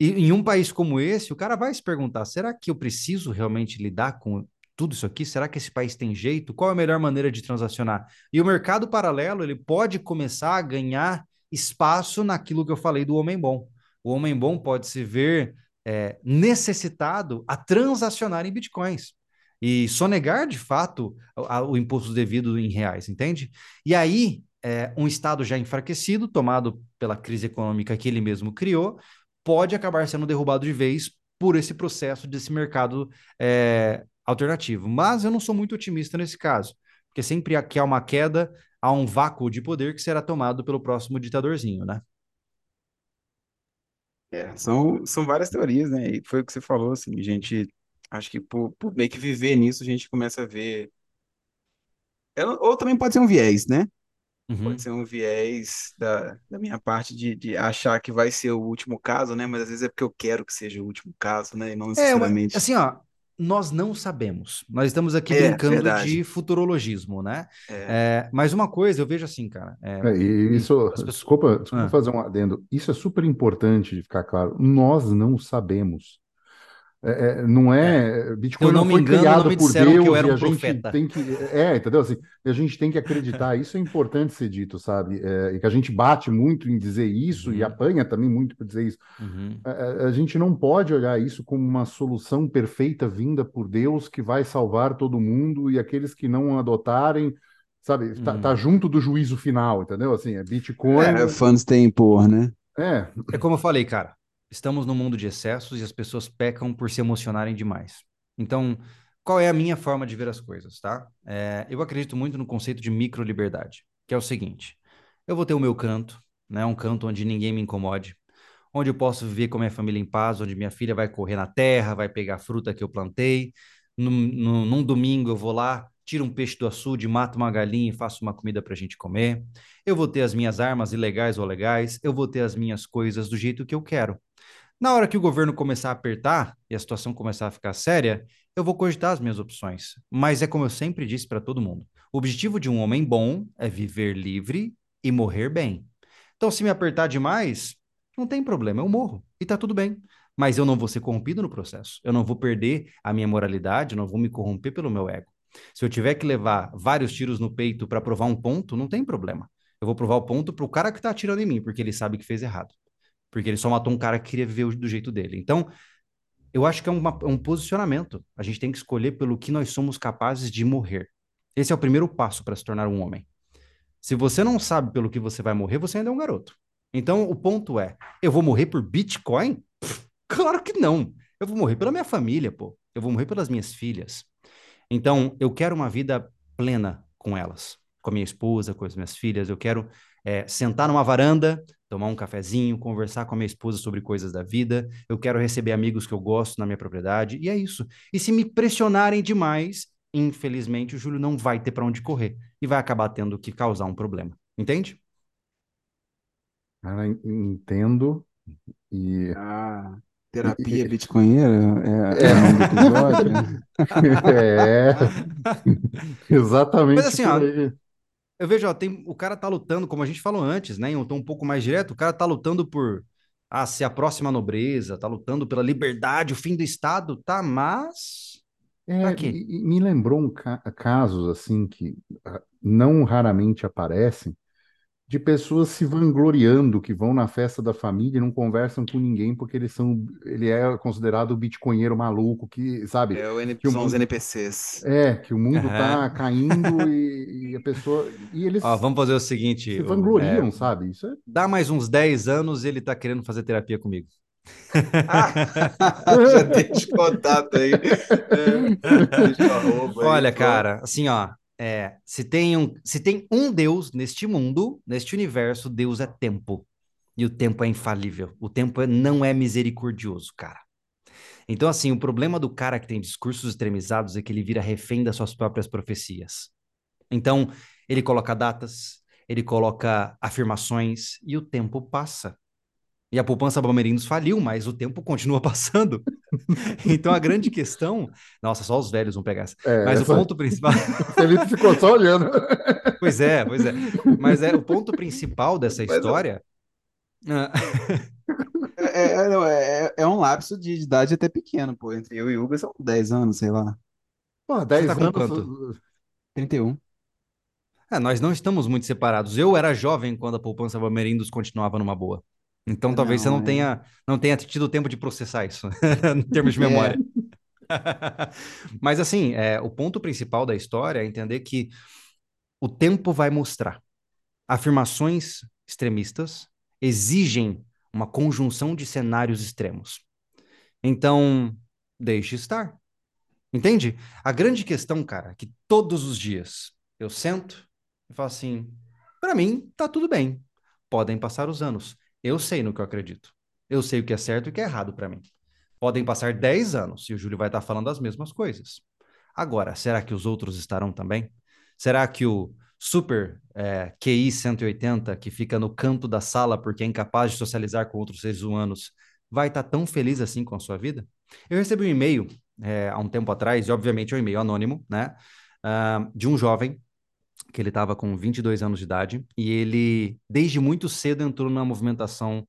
E em um país como esse, o cara vai se perguntar: será que eu preciso realmente lidar com tudo isso aqui? Será que esse país tem jeito? Qual é a melhor maneira de transacionar? E o mercado paralelo ele pode começar a ganhar espaço naquilo que eu falei do homem bom. O homem bom pode se ver é, necessitado a transacionar em bitcoins e sonegar de fato o, imposto devido em reais, entende? E aí é, um Estado já enfraquecido, tomado pela crise econômica que ele mesmo criou, pode acabar sendo derrubado de vez por esse processo desse mercado é, alternativo. Mas eu não sou muito otimista nesse caso, porque sempre que há uma queda, há um vácuo de poder que será tomado pelo próximo ditadorzinho, né? É, são, são várias teorias, né? E foi o que você falou, assim, gente, acho que por, por meio que viver nisso, a gente começa a ver. É, Ou também pode ser um viés, né? Pode Uhum. ser um viés da, da minha parte de, de achar que vai ser o último caso, né? Mas às vezes é porque eu quero que seja o último caso, né? E não É, necessariamente. assim, ó, nós não sabemos. Nós estamos aqui É, brincando verdade. de futurologismo, né? É, É, mas uma coisa eu vejo assim, cara. é, É, e isso, as pessoas. desculpa, desculpa Ah, fazer um adendo. Isso é super importante de ficar claro. Nós não sabemos. É, é, não é. é, Bitcoin não não me foi engano, não criado me por disseram que eu Deus era e um a gente profeta. tem que, é, entendeu? Assim, a gente tem que acreditar. Isso é importante ser dito, sabe? É, e que a gente bate muito em dizer isso e Uhum, apanha também muito por dizer isso. uhum, A, a- a gente não pode olhar isso como uma solução perfeita vinda por Deus que vai salvar todo mundo e aqueles que não adotarem, sabe? Tá, tá uhum. junto do juízo final, entendeu? Assim, é é, Bitcoin, fãs têm por, né? é, É como eu falei, cara. Estamos num mundo de excessos e as pessoas pecam por se emocionarem demais. Então, qual é a minha forma de ver as coisas, tá? É, eu acredito muito no conceito de microliberdade, que é o seguinte: eu vou ter o meu canto, né? Um canto onde ninguém me incomode, onde eu posso viver com a minha família em paz, onde minha filha vai correr na terra, vai pegar a fruta que eu plantei. Num, num, domingo eu vou lá, tiro um peixe do açude, mato uma galinha e faço uma comida para a gente comer. Eu vou ter as minhas armas ilegais ou legais, eu vou ter as minhas coisas do jeito que eu quero. Na hora que o governo começar a apertar e a situação começar a ficar séria, eu vou cogitar as minhas opções. Mas é como eu sempre disse para todo mundo: o objetivo de um homem bom é viver livre e morrer bem. Então, se me apertar demais, não tem problema, eu morro e tá tudo bem. Mas eu não vou ser corrompido no processo. Eu não vou perder a minha moralidade, eu não vou me corromper pelo meu ego. Se eu tiver que levar vários tiros no peito para provar um ponto, não tem problema. Eu vou provar o ponto pro cara que tá atirando em mim, porque ele sabe que fez errado. Porque ele só matou um cara que queria viver do jeito dele. Então, eu acho que é uma- um posicionamento. A gente tem que escolher pelo que nós somos capazes de morrer. Esse é o primeiro passo para se tornar um homem. Se você não sabe pelo que você vai morrer, você ainda é um garoto. Então, o ponto é: eu vou morrer por Bitcoin? Pff, claro que não. Eu vou morrer pela minha família, pô. Eu vou morrer pelas minhas filhas. Então, eu quero uma vida plena com elas, com a minha esposa, com as minhas filhas. Eu quero é, sentar numa varanda, tomar um cafezinho, conversar com a minha esposa sobre coisas da vida. Eu quero receber amigos que eu gosto na minha propriedade. E é isso. E se me pressionarem demais, infelizmente, o Júlio não vai ter para onde correr e vai acabar tendo que causar um problema. Entende? cara, en- entendo e Ah, terapia e- bitcoinheira é, é o nome do episódio. é Mas exatamente assim, por ó. Eu vejo, ó, tem, o cara tá lutando, como a gente falou antes, né? Em um tom um pouco mais direto, o cara tá lutando por ah, ser a próxima nobreza, tá lutando pela liberdade, o fim do Estado, tá, mas É, e me lembrou um ca- casos assim que ah, não raramente aparecem de pessoas se vangloriando que vão na festa da família e não conversam com ninguém porque eles são, ele é considerado o bitcoinheiro maluco que, sabe, É o N- que o são os mundo NPCs. é, que o mundo tá Aham. caindo e, e a pessoa e eles Ó, vamos fazer o se seguinte, o- é, vangloriam, sabe? Isso é dá mais uns 10 anos, ele tá querendo fazer terapia comigo. Ah, já deixa o contato aí. É, Olha, cara, assim, ó, é, se tem um, se tem um Deus neste mundo, neste universo, Deus é tempo. E o tempo é infalível. O tempo é- não é misericordioso, cara. Então, assim, o problema do cara que tem discursos extremizados é que ele vira refém das suas próprias profecias. Então, ele coloca datas, ele coloca afirmações e o tempo passa. E a poupança Palmeirindos faliu, mas o tempo continua passando. Então, a grande questão. Nossa, só os velhos vão pegar essa. É, Mas o essa- ponto principal. o Felipe ficou só olhando. Pois é, pois é. Mas é o ponto principal dessa eu- história. É, é, não, é, é um lapso de idade até pequeno, pô. Entre eu e o Hugo são 10 anos, sei lá. Pô, Você 10 tá anos. quanto? 31. é, nós não estamos muito separados. Eu era jovem quando a poupança Palmeirindos continuava numa boa. Então, É, talvez você não, não é. tenha, não tenha tido tempo de processar isso, em termos de É. memória. Mas, assim, é, o ponto principal da história é entender que o tempo vai mostrar. Afirmações extremistas exigem uma conjunção de cenários extremos. Então, deixe estar. Entende? A grande questão, cara, é que todos os dias eu sento e falo assim: para mim, tá tudo bem. Podem passar os anos. Eu sei no que eu acredito. Eu sei o que é certo e o que é errado para mim. Podem passar 10 anos e o Júlio vai estar falando as mesmas coisas. Agora, será que os outros estarão também? Será que o super é, QI 180, que fica no canto da sala porque é incapaz de socializar com outros seres humanos, vai estar tão feliz assim com a sua vida? Eu recebi um e-mail é, há um tempo atrás, e obviamente é um e-mail anônimo, né? Uh, de um jovem que ele estava com 22 anos de idade e ele, desde muito cedo, entrou na movimentação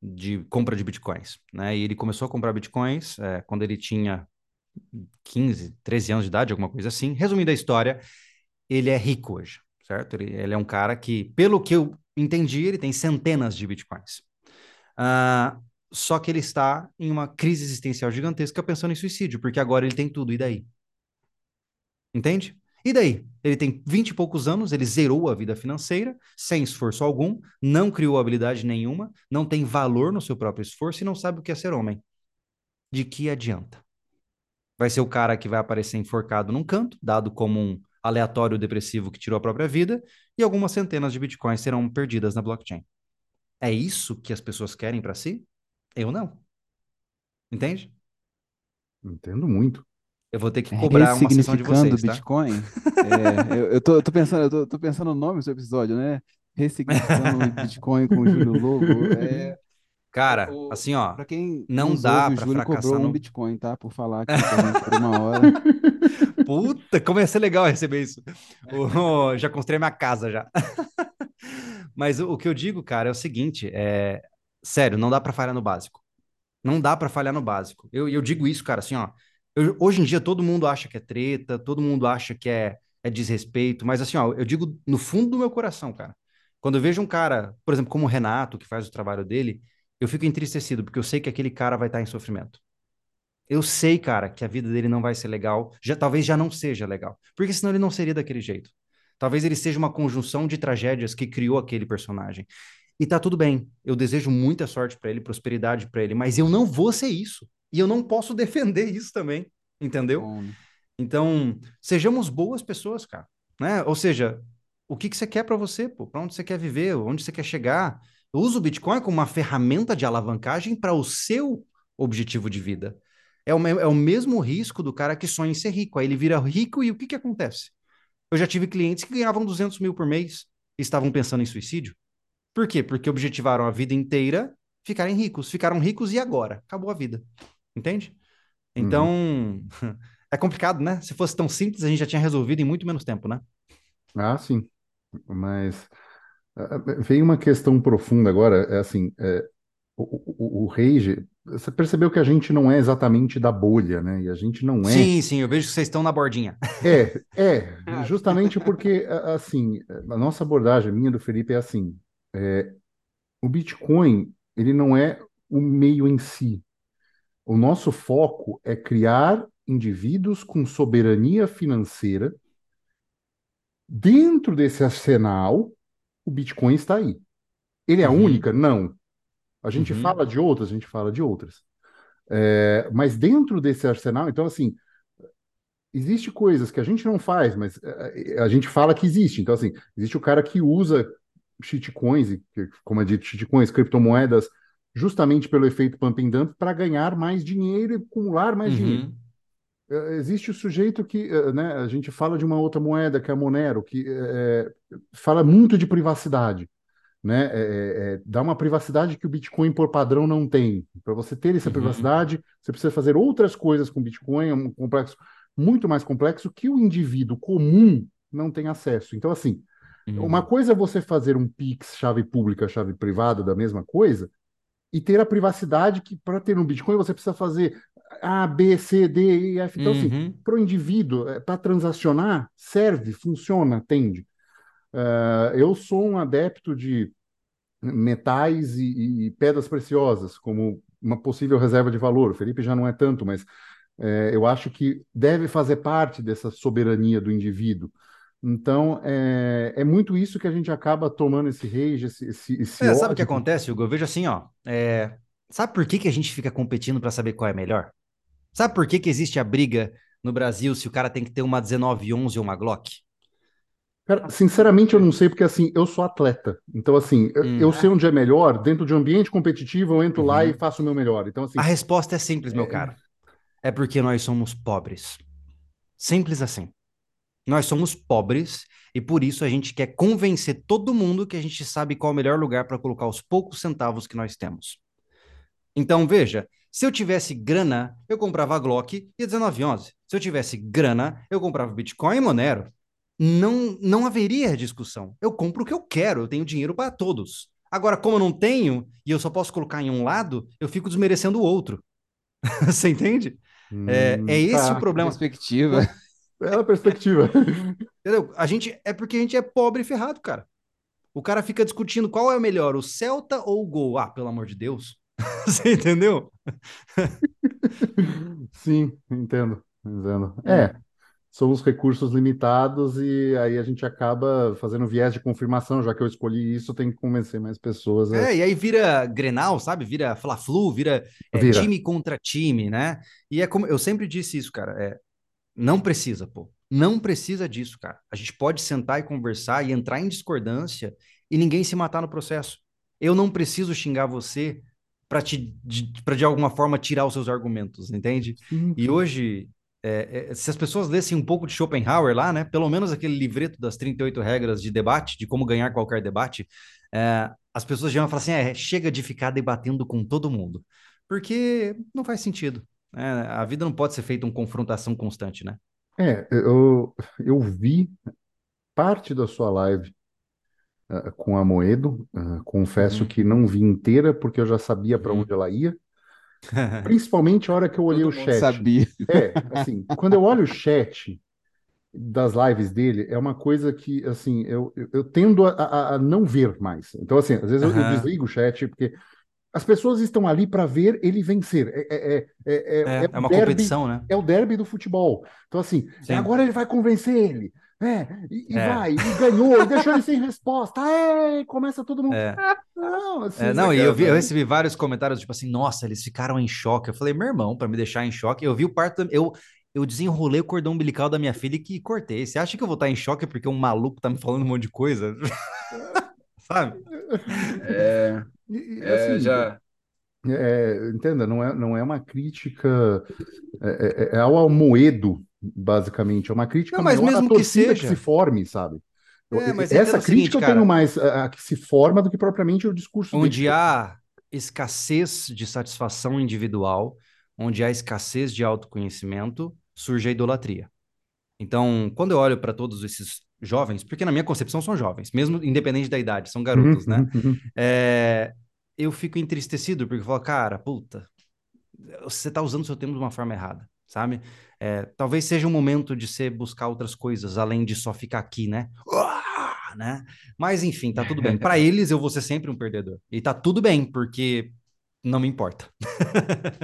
de compra de bitcoins, né? E ele começou a comprar bitcoins é, quando ele tinha 15, 13 anos de idade, alguma coisa assim. Resumindo a história, ele é rico hoje, certo? Ele, ele é um cara que, pelo que eu entendi, ele tem centenas de bitcoins. Uh, só que ele está em uma crise existencial gigantesca pensando em suicídio, porque agora ele tem tudo, e daí? Entende? E daí? Ele tem 20 e poucos anos, ele zerou a vida financeira, sem esforço algum, não criou habilidade nenhuma, não tem valor no seu próprio esforço e não sabe o que é ser homem. De que adianta? Vai ser o cara que vai aparecer enforcado num canto, dado como um aleatório depressivo que tirou a própria vida, e algumas centenas de bitcoins serão perdidas na blockchain. É isso que as pessoas querem para si? Eu não. Entende? Entendo muito. Eu vou ter que cobrar uma sessão de vocês, tá? Bitcoin. é, eu, eu, tô, eu tô pensando, eu tô, tô, pensando no nome do seu episódio, né? Ressignificando Bitcoin com o Júlio Lobo. É, Cara, o, assim, ó, pra quem não dá ouve, pra o Júlio fracassar cobrou no... um Bitcoin, tá? Por falar aqui por uma hora. Puta, como ia ser legal receber isso. Oh, já construí minha casa já. Mas o, o, que eu digo, cara, é o seguinte, é... Sério, não dá para falhar no básico. Não dá para falhar no básico. Eu, eu digo isso, cara, assim, ó, eu, hoje em dia todo mundo acha que é treta, todo mundo acha que é, é desrespeito, mas assim, ó, eu digo no fundo do meu coração, cara. Quando eu vejo um cara, por exemplo, como o Renato, que faz o trabalho dele, eu fico entristecido, porque eu sei que aquele cara vai estar em sofrimento. Eu sei, cara, que a vida dele não vai ser legal, já talvez já não seja legal, porque senão ele não seria daquele jeito. Talvez ele seja uma conjunção de tragédias que criou aquele personagem. E tá tudo bem. Eu desejo muita sorte para ele, prosperidade para ele, mas eu não vou ser isso. E eu não posso defender isso também, entendeu? Bom. Então, sejamos boas pessoas, cara. Né? Ou seja, o que, que você quer para você, pô? Para onde você quer viver? Onde você quer chegar? Usa o Bitcoin como uma ferramenta de alavancagem para o seu objetivo de vida. É o, é o mesmo risco do cara que sonha em ser rico. Aí ele vira rico e o que, que acontece? Eu já tive clientes que ganhavam 200 mil por mês e estavam pensando em suicídio. Por quê? Porque objetivaram a vida inteira ficarem ricos. Ficaram ricos e agora? Acabou a vida. Entende? Então, uhum. é complicado, né? Se fosse tão simples, a gente já tinha resolvido em muito menos tempo, né? Ah, sim. Mas uh, veio uma questão profunda agora, é assim, é, o, o, o Rage, você percebeu que a gente não é exatamente da bolha, né? E a gente não é. Sim, sim, eu vejo que vocês estão na bordinha. É, é, justamente porque, assim, a nossa abordagem, minha do Felipe, é assim: é, o Bitcoin, ele não é o meio em si, o nosso foco é criar indivíduos com soberania financeira. Dentro desse arsenal, o Bitcoin está aí. Ele é uhum. a única? Não. A gente uhum. fala de outras, a gente fala de outras. É, mas dentro desse arsenal, então, assim, existe coisas que a gente não faz, mas é, a gente fala que existe. Então, assim, existe o cara que usa shitcoins, como é dito, shitcoins, criptomoedas, justamente pelo efeito pump and dump, para ganhar mais dinheiro e acumular mais uhum. dinheiro. É, existe o sujeito que, é, né, a gente fala de uma outra moeda, que é a Monero, que é, fala muito de privacidade. Né, é, é, dá uma privacidade que o Bitcoin por padrão não tem. Para você ter essa uhum. privacidade, você precisa fazer outras coisas com o Bitcoin, é um complexo muito mais complexo que o indivíduo comum não tem acesso. Então, assim, uhum. uma coisa é você fazer um Pix, chave pública, chave privada da mesma coisa, e ter a privacidade que para ter um Bitcoin você precisa fazer A, B, C, D, E, F. Então, assim, uhum. assim, para o indivíduo, é, para transacionar, serve, funciona, atende. Uh, eu sou um adepto de metais e, e, pedras preciosas como uma possível reserva de valor. O Felipe já não é tanto, mas é, eu acho que deve fazer parte dessa soberania do indivíduo. Então, é, é muito isso que a gente acaba tomando esse rage, esse, esse, esse é, Sabe o que acontece, Hugo? Eu vejo assim, ó, é, Sabe por que, que a gente fica competindo para saber qual é melhor? Sabe por que, que existe a briga no Brasil se o cara tem que ter uma 1911 ou uma Glock? Cara, sinceramente, eu não sei, porque assim, eu sou atleta. Então, assim, eu, Hum. eu sei onde é melhor, dentro de um ambiente competitivo, eu entro lá Uhum. e faço o meu melhor. Então, assim, A resposta é simples, meu É. caro. É porque nós somos pobres. Simples assim. Nós somos pobres e por isso a gente quer convencer todo mundo que a gente sabe qual é o melhor lugar para colocar os poucos centavos que nós temos. Então, veja, se eu tivesse grana, eu comprava a Glock e a 1911. Se eu tivesse grana, eu comprava Bitcoin e Monero. Não, não haveria discussão. Eu compro o que eu quero, eu tenho dinheiro para todos. Agora, como eu não tenho e eu só posso colocar em um lado, eu fico desmerecendo o outro. Você entende? É, hum, é esse tá, o problema. Perspectiva. É a perspectiva. Entendeu? A gente é porque a gente é pobre e ferrado, cara. O cara fica discutindo qual é o melhor, o Celta ou o Gol. Ah, pelo amor de Deus. Você entendeu? Sim, entendo, entendo. É, são os recursos limitados e aí a gente acaba fazendo viés de confirmação, já que eu escolhi isso, tem que convencer mais pessoas. a- É, e aí vira Grenal, sabe? Vira Fla-Flu, vira, é, Vira. time contra time, né? E é como eu sempre disse isso, cara. É, não precisa, pô. Não precisa disso, cara. A gente pode sentar e conversar e entrar em discordância e ninguém se matar no processo. Eu não preciso xingar você para te de, pra, de alguma forma tirar os seus argumentos, entende? Sim, E hoje, é, é, se as pessoas lessem um pouco de Schopenhauer lá, né? Pelo menos aquele livreto das 38 regras de debate, de como ganhar qualquer debate, é, as pessoas já vão falar assim: é, chega de ficar debatendo com todo mundo. Porque não faz sentido. Né? A vida não pode ser feita uma confrontação constante, né? É, eu, eu vi parte da sua live ah, com a Moedo. ah, confesso Uhum. que não vi inteira porque eu já sabia para Uhum. onde ela ia. Principalmente a hora que eu olhei Todo o chat. sabia. É, assim, quando eu olho o chat das lives dele, é uma coisa que, assim, eu, eu, eu tendo a, a- a não ver mais. Então, assim, às vezes eu, eu Aham. desligo o chat porque as pessoas estão ali para ver ele vencer. É, é, é, é, é, É, é é uma derby, competição, né? é o derby do futebol. Então, assim, Sim. agora ele vai convencer ele. É, e, e É. vai, e ganhou, e deixou ele sem resposta. É, começa todo mundo. É. Não, assim, É, não, e eu, vi, eu recebi vários comentários, tipo assim, nossa, eles ficaram em choque. Eu falei, meu irmão, para me deixar em choque, eu vi o parto, eu, eu desenrolei o cordão umbilical da minha filha e que cortei. Você acha que eu vou estar em choque porque um maluco tá me falando um monte de coisa? Sabe? É, e- e, é, assim, já. É, entenda, não é, não é uma crítica é, é, é ao Almoedo, basicamente, é uma crítica Não, mas mesmo que seja. se forme, sabe? É, mas essa crítica seguinte, eu cara. tenho mais a, a que se forma do que propriamente o discurso Onde há escassez de satisfação individual, onde há escassez de autoconhecimento, surge a idolatria. Então, quando eu olho para todos esses jovens, porque na minha concepção são jovens, mesmo independente da idade, são garotos, Uhum, né? uhum, uhum. É, eu fico entristecido porque eu falo, cara, puta, você tá usando o seu tempo de uma forma errada, sabe? É, talvez seja um momento de você buscar outras coisas, além de só ficar aqui, né? Uá, né? Mas enfim, tá tudo bem. Para eles, eu vou ser sempre um perdedor. E tá tudo bem, porque não me importa.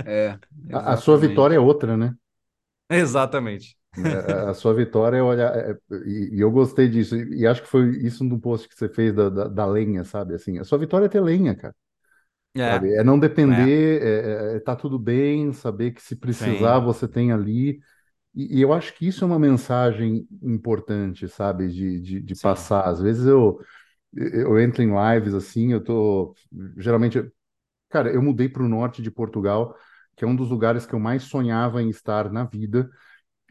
É, A, a sua vitória é outra, né? Exatamente. É, A, sua vitória é olhar. é- e, e eu gostei disso, e, e acho que foi isso no post que você fez da, da, da lenha, sabe? Assim, a sua vitória é ter lenha, cara. É? É não depender, é, é tá tudo bem, saber que se precisar Sim. você tem ali. E, e eu acho que isso é uma mensagem importante, sabe, de, de, de passar. Às vezes eu, eu entro em lives assim, eu tô. Geralmente, cara, eu mudei para o norte de Portugal, que é um dos lugares que eu mais sonhava em estar na vida.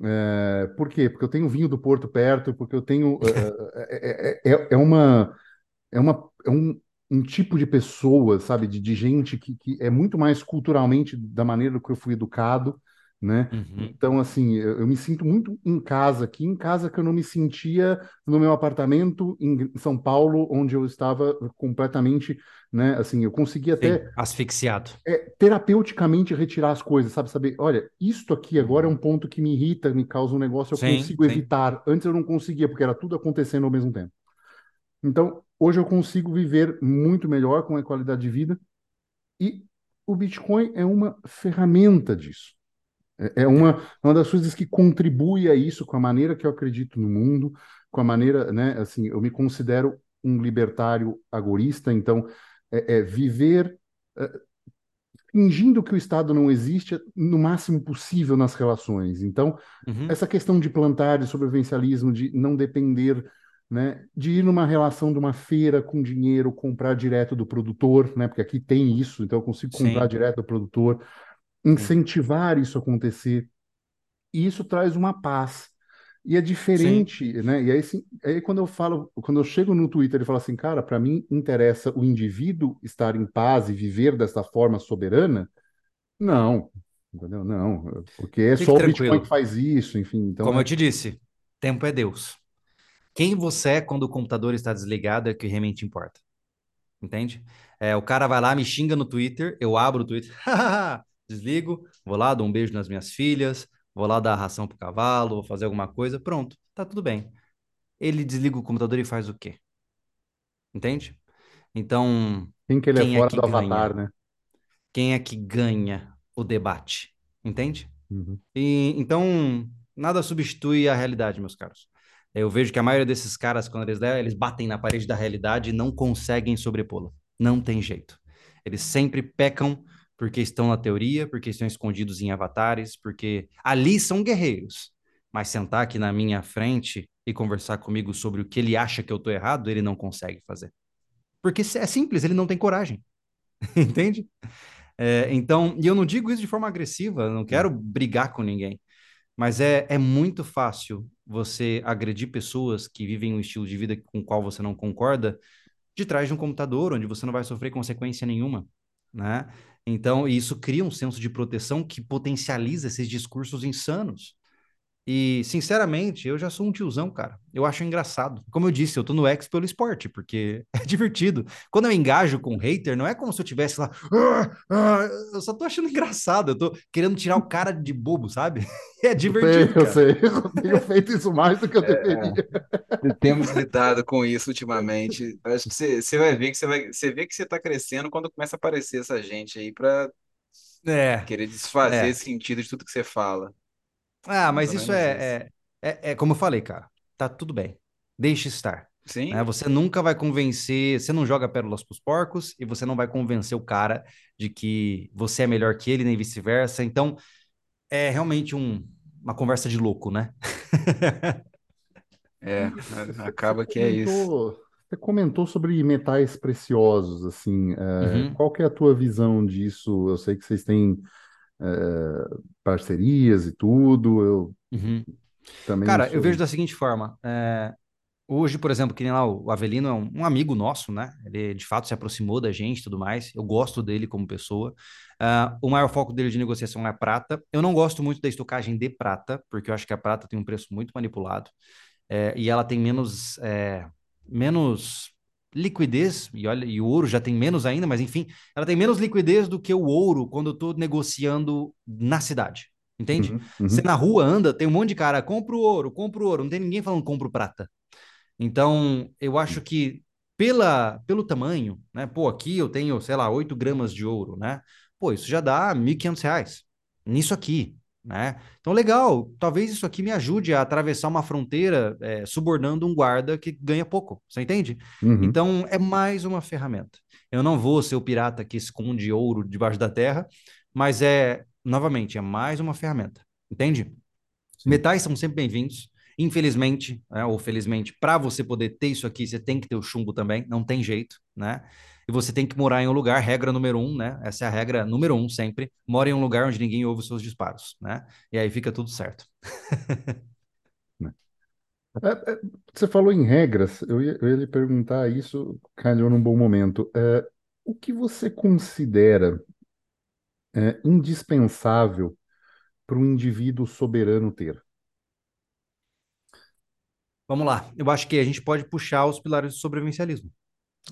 É, por quê? Porque eu tenho vinho do Porto perto, porque eu tenho. é, é, é, é uma é uma é um, um tipo de pessoa, sabe, de, de gente que, que é muito mais culturalmente da maneira que eu fui educado, né? Uhum. Então, assim, eu, eu me sinto muito em casa aqui, em casa que eu não me sentia no meu apartamento em São Paulo, onde eu estava completamente, né? Assim, eu conseguia até Sim, asfixiado. é, terapeuticamente retirar as coisas, sabe? Saber, olha, isto aqui agora é um ponto que me irrita, me causa um negócio, eu Sim, consigo sim. evitar. Antes eu não conseguia, porque era tudo acontecendo ao mesmo tempo. Então, hoje eu consigo viver muito melhor com a qualidade de vida e o Bitcoin é uma ferramenta disso. É é uma, uma das coisas que contribui a isso, com a maneira que eu acredito no mundo, com a maneira, né, assim, eu me considero um libertário agorista, então, é, é viver, é, fingindo que o Estado não existe no máximo possível nas relações. Então, Uhum. essa questão de plantar, de sobrevivencialismo, de não depender, né, de ir numa relação de uma feira com dinheiro, comprar direto do produtor, né, porque aqui tem isso, então eu consigo comprar Sim. direto do produtor, incentivar isso a acontecer. E isso traz uma paz. E é Sim. diferente, né? E aí, assim, aí quando eu falo, quando eu chego no Twitter e falo assim, cara, para mim interessa o indivíduo estar em paz e viver dessa forma soberana, não, entendeu? Não, porque é Fique só o Bitcoin que faz isso, enfim. Então, Como é- eu te disse, tempo é Deus. Quem você é quando o computador está desligado é que realmente importa. Entende? É, o cara vai lá, me xinga no Twitter, eu abro o Twitter, desligo, vou lá, dou um beijo nas minhas filhas, vou lá dar ração pro cavalo, vou fazer alguma coisa, pronto, tá tudo bem. Ele desliga o computador e faz o quê? Entende? Então, quem que ele é quem é fora que do ganha? avatar, né? Quem é que ganha o debate? Entende? Uhum. E, então, nada substitui a realidade, meus caros. Eu vejo que a maioria desses caras, quando eles eles batem na parede da realidade e não conseguem sobrepô-la. Não tem jeito. Eles sempre pecam porque estão na teoria, porque estão escondidos em avatares, porque ali são guerreiros. Mas sentar aqui na minha frente e conversar comigo sobre o que ele acha que eu tô errado, ele não consegue fazer. Porque é simples, ele não tem coragem. Entende? É, então, e eu não digo isso de forma agressiva, não quero brigar com ninguém, mas é, é muito fácil você agredir pessoas que vivem um estilo de vida com o qual você não concorda de trás de um computador, onde você não vai sofrer consequência nenhuma, né? Então, isso cria um senso de proteção que potencializa esses discursos insanos. E, sinceramente, eu já sou um tiozão, cara. Eu acho engraçado. Como eu disse, eu tô no X pelo esporte, porque é divertido. Quando eu engajo com um hater, não é como se eu tivesse lá. "Ah, ah", eu só tô achando engraçado. Eu tô querendo tirar o cara de bobo, sabe? É Eu sei, divertido, eu cara. sei, eu tenho feito isso mais do que eu deveria. Temos lidado com isso ultimamente. Eu Acho que você, você vai ver que você vai, você vê que você está crescendo quando começa a aparecer essa gente aí para É, querer desfazer é. esse sentido de tudo que você fala. Ah, mas isso é, é, é, é como eu falei, cara. Tá tudo bem. Deixe estar. Sim, né? Você nunca vai convencer, você não joga pérolas pros porcos e você não vai convencer o cara de que você é melhor que ele, nem vice-versa. Então, é realmente um, uma conversa de louco, né? é, acaba que é isso. Você comentou sobre metais preciosos, assim, é, Uhum. qual que é a tua visão disso? Eu sei que vocês têm é, parcerias e tudo, eu Uhum. também Cara, eu sou... vejo da seguinte forma. é, hoje, por exemplo, que nem lá o Avelino é um, um amigo nosso, né? Ele de fato se aproximou da gente e tudo mais. Eu gosto dele como pessoa. Ah, o maior foco dele de negociação é a prata. Eu não gosto muito da estocagem de prata, porque eu acho que a prata tem um preço muito manipulado. é, e ela tem menos, é, menos liquidez, e olha, e o ouro já tem menos ainda, mas enfim, ela tem menos liquidez do que o ouro quando eu estou negociando na cidade. Entende? Uhum, uhum. Você na rua anda, tem um monte de cara, compra o ouro, compra o ouro, não tem ninguém falando compra o prata. Então, eu acho que pela, pelo tamanho, né? Pô, aqui eu tenho, sei lá, 8 gramas de ouro, né? Pô, isso já dá 1.500 reais nisso aqui, né? Então, legal, talvez isso aqui me ajude a atravessar uma fronteira é, subornando um guarda que ganha pouco, você entende? Uhum. Então, é mais uma ferramenta. Eu não vou ser o pirata que esconde ouro debaixo da terra, mas é, novamente, é mais uma ferramenta, entende? Sim. Metais são sempre bem-vindos. Infelizmente, né, ou felizmente, para você poder ter isso aqui, você tem que ter o chumbo também, não tem jeito, né? E você tem que morar em um lugar, regra número um, né? Essa é a regra número um sempre. Mora em um lugar onde ninguém ouve os seus disparos, né? E aí fica tudo certo. É, é, você falou em regras, eu ia, eu ia lhe perguntar isso, calhou num bom momento. É, o que você considera é, indispensável para um indivíduo soberano ter? Vamos lá. Eu acho que a gente pode puxar os pilares do sobrevivencialismo,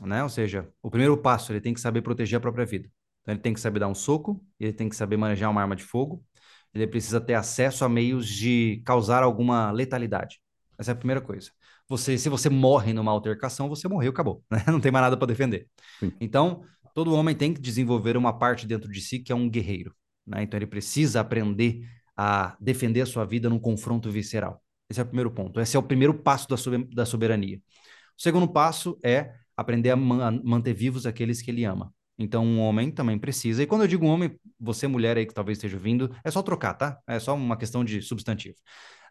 né? Ou seja, o primeiro passo, ele tem que saber proteger a própria vida. Então, ele tem que saber dar um soco, ele tem que saber manejar uma arma de fogo, ele precisa ter acesso a meios de causar alguma letalidade. Essa é a primeira coisa. Você, se você morre numa altercação, você morreu, acabou. Né? Não tem mais nada para defender. Sim. Então, todo homem tem que desenvolver uma parte dentro de si que é um guerreiro. Né? Então, ele precisa aprender a defender a sua vida num confronto visceral. Esse é o primeiro ponto. Esse é o primeiro passo da, sober da soberania. O segundo passo é aprender a, man manter vivos aqueles que ele ama. Então, um homem também precisa. E quando eu digo homem, você, mulher aí que talvez esteja ouvindo, é só trocar, tá? É só uma questão de substantivo.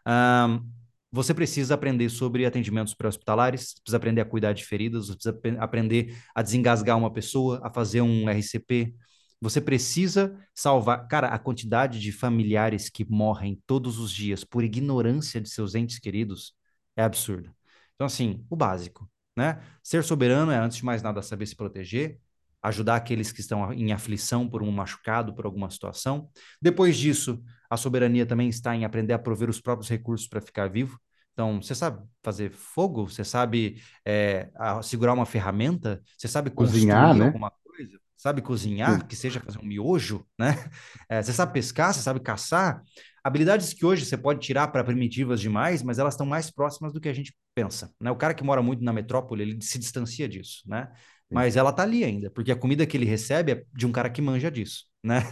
Um, você precisa aprender sobre atendimentos pré-hospitalares, precisa aprender a cuidar de feridas, precisa aprender a desengasgar uma pessoa, a fazer um RCP. Você precisa salvar. Cara, a quantidade de familiares que morrem todos os dias por ignorância de seus entes queridos é absurda. Então, assim, o básico, né? Ser soberano é, antes de mais nada, saber se proteger, ajudar aqueles que estão em aflição por um machucado, por alguma situação. Depois disso, a soberania também está em aprender a prover os próprios recursos para ficar vivo. Então, você sabe fazer fogo? Você sabe é, segurar uma ferramenta? Você sabe cozinhar, né? alguma coisa? Sabe cozinhar, Sim. que seja fazer um miojo, né? É, você sabe pescar? Você sabe caçar? Habilidades que hoje você pode tirar para primitivas demais, mas elas estão mais próximas do que a gente pensa, né? O cara que mora muito na metrópole, ele se distancia disso, né? Mas ela tá ali ainda, porque a comida que ele recebe é de um cara que manja disso, né?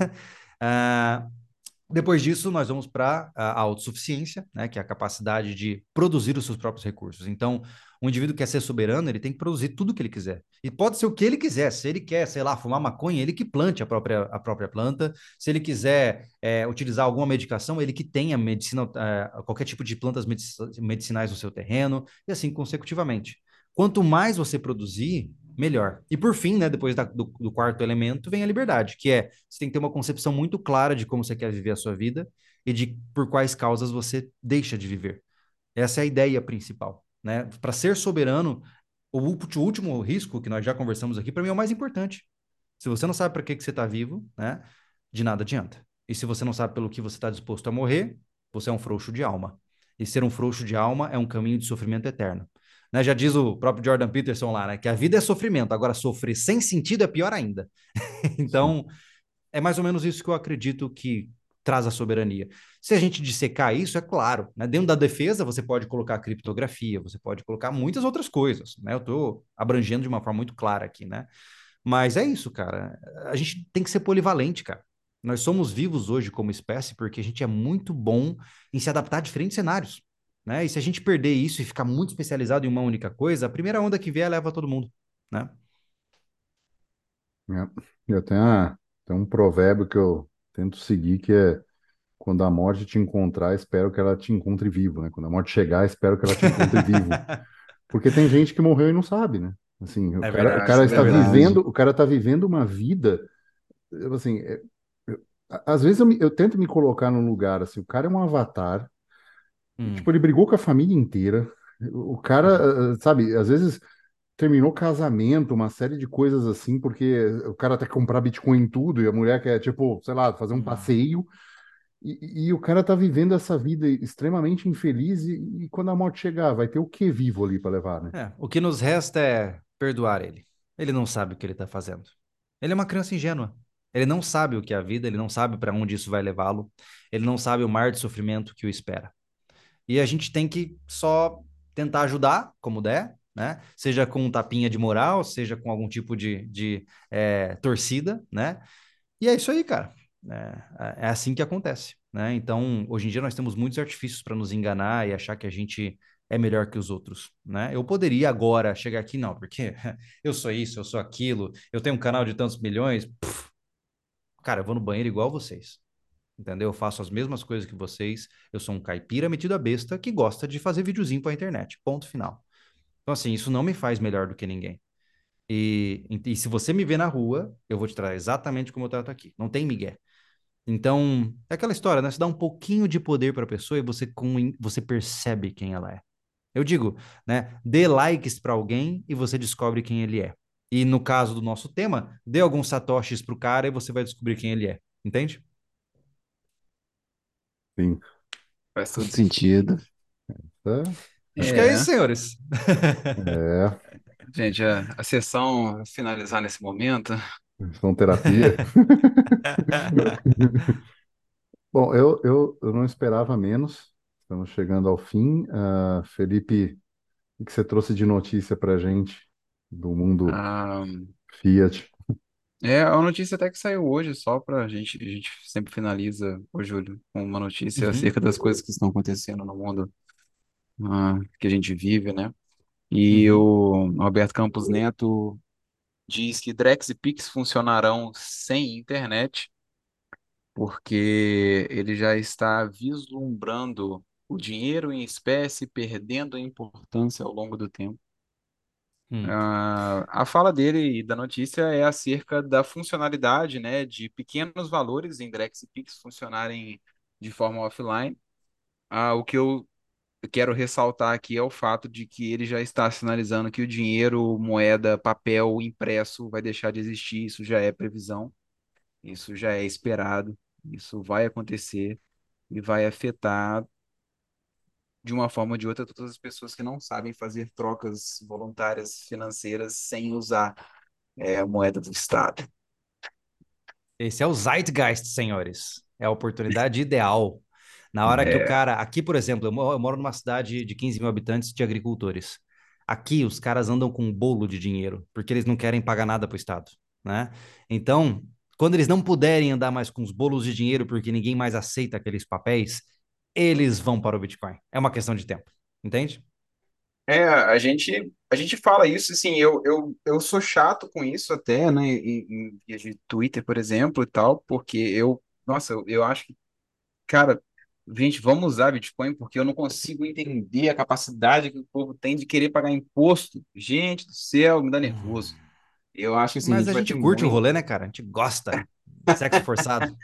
Uh, depois disso, nós vamos para a autossuficiência, né, que é a capacidade de produzir os seus próprios recursos. Então, um indivíduo que quer ser soberano, ele tem que produzir tudo que ele quiser. E pode ser o que ele quiser. Se ele quer, sei lá, fumar maconha, ele que plante a própria, a própria planta. Se ele quiser é, utilizar alguma medicação, ele que tenha medicina, é, qualquer tipo de plantas medicinais no seu terreno, e assim consecutivamente. Quanto mais você produzir, melhor. E por fim, né, depois da, do, do, quarto elemento, vem a liberdade, que é você tem que ter uma concepção muito clara de como você quer viver a sua vida e de por quais causas você deixa de viver. Essa é a ideia principal, né? Para ser soberano, o último risco que nós já conversamos aqui, para mim é o mais importante. Se você não sabe para que, que você está vivo, né, de nada adianta. E se você não sabe pelo que você está disposto a morrer, você é um frouxo de alma. E ser um frouxo de alma é um caminho de sofrimento eterno. Né? Já diz o próprio Jordan Peterson lá, né? Que a vida é sofrimento, agora sofrer sem sentido é pior ainda. então, é mais ou menos isso que eu acredito que traz a soberania. Se a gente dissecar isso, é claro, né? Dentro da defesa, você pode colocar criptografia, você pode colocar muitas outras coisas, né? Eu estou abrangendo de uma forma muito clara aqui, né? Mas é isso, cara. A gente tem que ser polivalente, cara. Nós somos vivos hoje como espécie porque a gente é muito bom em se adaptar a diferentes cenários. Né? E se a gente perder isso e ficar muito especializado em uma única coisa, a primeira onda que vier leva todo mundo, né? É. Eu tenho, tenho um provérbio que eu tento seguir, que é quando a morte te encontrar, espero que ela te encontre vivo, né? Quando a morte chegar, espero que ela te encontre vivo. Porque tem gente que morreu e não sabe, né? Assim, o, é cara, verdade, o cara é está é vivendo, o cara está vivendo uma vida, assim, é, eu, às vezes eu, me, eu tento me colocar num lugar assim, o cara é um avatar, Hum. Tipo, ele brigou com a família inteira. O cara, hum. sabe, às vezes terminou casamento, uma série de coisas assim, porque o cara quer comprar Bitcoin em tudo e a mulher quer, tipo, sei lá, fazer um hum. passeio. E, e, o cara tá vivendo essa vida extremamente infeliz e, e, quando a morte chegar, vai ter o que vivo ali para levar, né? É, o que nos resta é perdoar ele. Ele não sabe o que ele tá fazendo. Ele é uma criança ingênua. Ele não sabe o que é a vida, ele não sabe para onde isso vai levá-lo. Ele não sabe o mar de sofrimento que o espera. E a gente tem que só tentar ajudar como der, né? Seja com um tapinha de moral, seja com algum tipo de, de é, torcida, né? E é isso aí, cara. É, é assim que acontece, né? Então, hoje em dia nós temos muitos artifícios para nos enganar e achar que a gente é melhor que os outros, né? Eu poderia agora chegar aqui, não, porque eu sou isso, eu sou aquilo, eu tenho um canal de tantos milhões. Puf, cara, eu vou no banheiro igual vocês entendeu? Eu faço as mesmas coisas que vocês. Eu sou um caipira metido a besta que gosta de fazer videozinho para a internet. Ponto final. Então, assim, isso não me faz melhor do que ninguém. E, e, se você me ver na rua, eu vou te tratar exatamente como eu trato aqui. Não tem migué. Então, é aquela história, né? Você dá um pouquinho de poder para a pessoa e você, com, você percebe quem ela é. Eu digo, né? Dê likes para alguém e você descobre quem ele é. E no caso do nosso tema, dê alguns satoshis pro cara e você vai descobrir quem ele é. Entende? Sim. Faz todo sentido. É. Acho que é isso, senhores. É. Gente, a, a sessão finalizar nesse momento. São terapia. Bom, eu, eu, eu não esperava menos. Estamos chegando ao fim. Uh, Felipe, o que você trouxe de notícia para gente do mundo Ah, Fiat? É, a notícia até que saiu hoje, só pra gente, a gente sempre finaliza, ô Júlio, com uma notícia Uhum. acerca das coisas que estão acontecendo no mundo, ah, que a gente vive, né? E Uhum. o Roberto Campos Neto diz que Drex e Pix funcionarão sem internet, porque ele já está vislumbrando o dinheiro em espécie perdendo a importância ao longo do tempo. Hum. Ah, a fala dele e da notícia é acerca da funcionalidade, né, de pequenos valores em Drex e Pix funcionarem de forma offline. Ah, o que eu quero ressaltar aqui é o fato de que ele já está sinalizando que o dinheiro, moeda, papel impresso vai deixar de existir. Isso já é previsão, isso já é esperado, isso vai acontecer e vai afetar de uma forma ou de outra todas as pessoas que não sabem fazer trocas voluntárias financeiras sem usar é, a moeda do Estado. Esse é o Zeitgeist, senhores. É a oportunidade ideal. Na hora que o É, cara. Aqui, por exemplo, eu mo- eu moro numa cidade de 15 mil habitantes de agricultores. Aqui, os caras andam com um bolo de dinheiro, porque eles não querem pagar nada para o Estado, né? Então, quando eles não puderem andar mais com os bolos de dinheiro, porque ninguém mais aceita aqueles papéis, eles vão para o Bitcoin. É uma questão de tempo, entende? É, a gente, a gente fala isso, assim, eu, eu, eu sou chato com isso até, né, em, em de Twitter, por exemplo, e tal, porque eu, nossa, eu, eu acho que, cara, gente, vamos usar Bitcoin porque eu não consigo entender a capacidade que o povo tem de querer pagar imposto. Gente do céu, me dá nervoso. Eu acho que, assim, a Mas gente a gente curte o muito... rolê, né, cara? A gente gosta. Sexo forçado.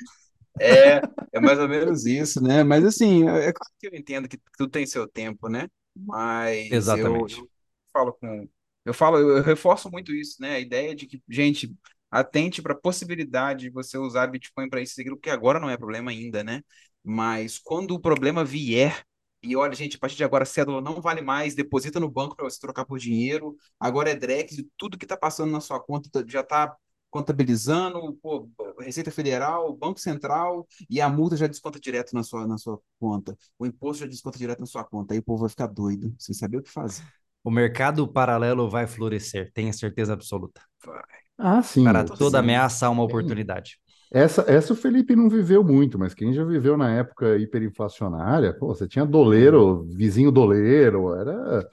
É, é mais ou menos isso, né? Mas assim, é é claro que eu entendo que tudo tem seu tempo, né? Mas eu, Exatamente. eu falo com, eu falo, eu reforço muito isso, né? A ideia de que, gente, atente para a possibilidade de você usar Bitcoin para isso, e porque agora não é problema ainda, né? Mas quando o problema vier, e olha, gente, a partir de agora a cédula não vale mais, deposita no banco para você trocar por dinheiro, agora é Drex, e tudo que está passando na sua conta tá- já está contabilizando, pô, Receita Federal, Banco Central, e a multa já desconta direto na sua, na sua conta. O imposto já desconta direto na sua conta. Aí o povo vai ficar doido, sem saber o que fazer. O mercado paralelo vai florescer, tenha certeza absoluta. Vai. Ah, sim. Para toda sim. ameaça há uma oportunidade. Essa, essa o Felipe não viveu muito, mas quem já viveu na época hiperinflacionária, pô, você tinha doleiro, vizinho doleiro, era,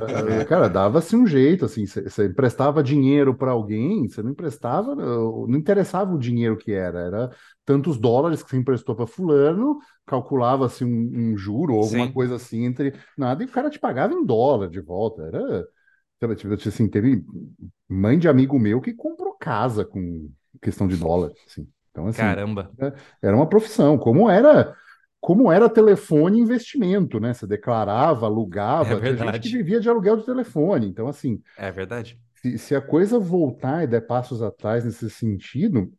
eh, cara, dava-se um jeito, assim, você emprestava dinheiro para alguém, você não emprestava, não não interessava o dinheiro que era, era tantos dólares que você emprestou para fulano, calculava-se um, um juro ou alguma Sim. coisa assim entre nada e o cara te pagava em dólar de volta, era, lá, tipo, assim, teve mãe de amigo meu que comprou casa com questão de dólar, assim. Então, assim, Caramba. era uma profissão, como era, como era telefone e investimento, né? Você declarava, É alugava, tinha gente que verdade. vivia de aluguel de telefone. Então, assim, É verdade. se, se a coisa voltar e der passos atrás nesse sentido,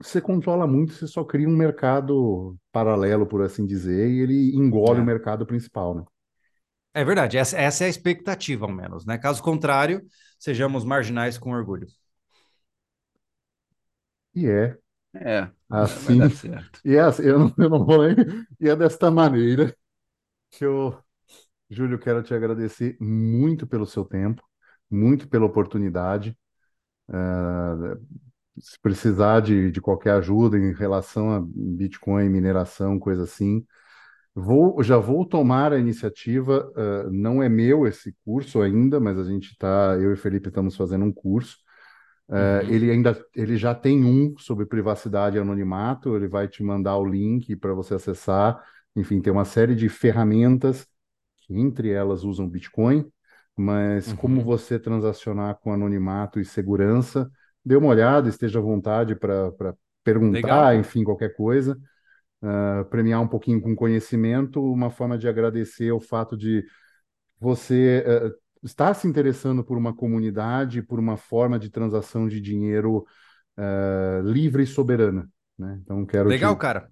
você controla muito, você só cria um mercado paralelo, por assim dizer, e ele engole o É. mercado principal, né? É verdade. Essa, essa é a expectativa, ao menos, né? Caso contrário, sejamos marginais com orgulho. E é É, é, vai assim, dar certo. e é assim, eu não, eu não vou nem, e é desta maneira que eu, Júlio, quero te agradecer muito pelo seu tempo, muito pela oportunidade. Ah, se precisar de, de qualquer ajuda em relação a Bitcoin, mineração, coisa assim, vou, já vou tomar a iniciativa. ah, não é meu esse curso ainda, mas a gente está, eu e Felipe estamos fazendo um curso. Ah, Uhum. ele ainda, ele já tem um sobre privacidade e anonimato. Ele vai te mandar o link para você acessar. Enfim, tem uma série de ferramentas que entre elas usam Bitcoin, mas como Uhum. você transacionar com anonimato e segurança, dê uma olhada, esteja à vontade para Legal, perguntar, cara. enfim, qualquer coisa, Ah, premiar um pouquinho com conhecimento, uma forma de agradecer o fato de você eh, estar se interessando por uma comunidade, por uma forma de transação de dinheiro eh, livre e soberana, né? Então quero Legal, te, cara.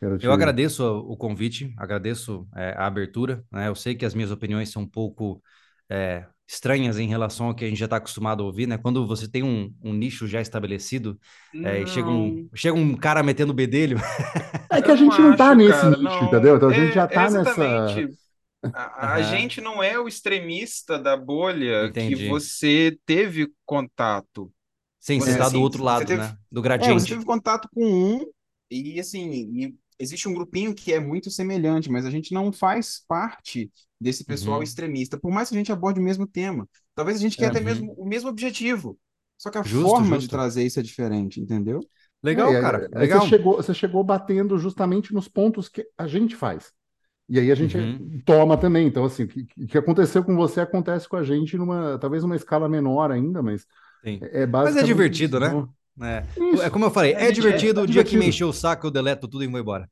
quero te Eu agradeço o convite, agradeço é, a abertura, né? Eu sei que as minhas opiniões são um pouco é, estranhas em relação ao que a gente já está acostumado a ouvir, né? Quando você tem um, um nicho já estabelecido, é, e chega um, Não, chega um cara metendo bedelho. É que a não gente não tá acho, nesse cara. nicho, entendeu? Não, Então a gente já é, é tá nessa. A, a gente não é o extremista da bolha que entendi. você teve contato. Sim, você É, está do assim, outro você lado, teve, né? Do é, você gradiente. teve contato com um e, assim, e existe um grupinho que é muito semelhante, mas a gente não faz parte desse pessoal Uhum, extremista, por mais que a gente aborde o mesmo tema. Talvez a gente queira é, até uhum. mesmo o mesmo objetivo, Só que a Justo, forma de justo. trazer isso é diferente, entendeu? Legal, É, cara. aí Legal. Você chegou, você chegou batendo justamente nos pontos que a gente faz. E aí a gente Uhum. toma também. Então, assim, o que, que aconteceu com você acontece com a gente numa, talvez numa escala menor ainda, mas Sim. é é Mas é basicamente divertido, né? É. Isso. É como eu falei, é, É, divertido. é o dia que me divertido. encheu o saco, eu deleto tudo e vou embora.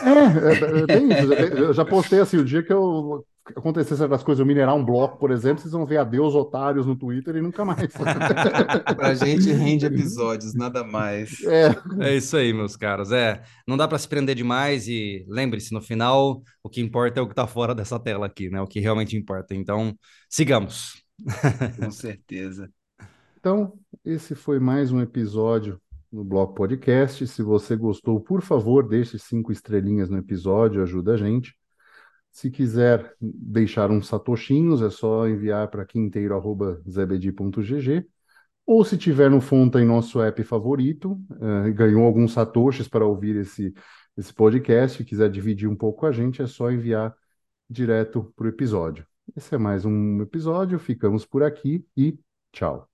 É, é, é bem isso. Eu já postei assim, o dia que eu acontecer certas coisas, eu minerar um bloco, por exemplo, vocês vão ver adeus otários no Twitter e nunca mais. Pra gente rende episódios, nada mais. É, É isso aí, meus caros. É, não dá para se prender demais e lembre-se, no final, o que importa é o que tá fora dessa tela aqui, né? O que realmente importa. Então, sigamos. Com certeza. Então, esse foi mais um episódio no Bloco Podcast. Se você gostou, por favor, deixe cinco estrelinhas no episódio, ajuda a gente. Se quiser deixar uns satoshinhos, é só enviar para quinteiro.zebedi.gg. Ou se tiver no Fonta em nosso app favorito, e ganhou alguns satoshis para ouvir esse, esse podcast, e quiser dividir um pouco com a gente, é só enviar direto para o episódio. Esse é mais um episódio, ficamos por aqui e tchau.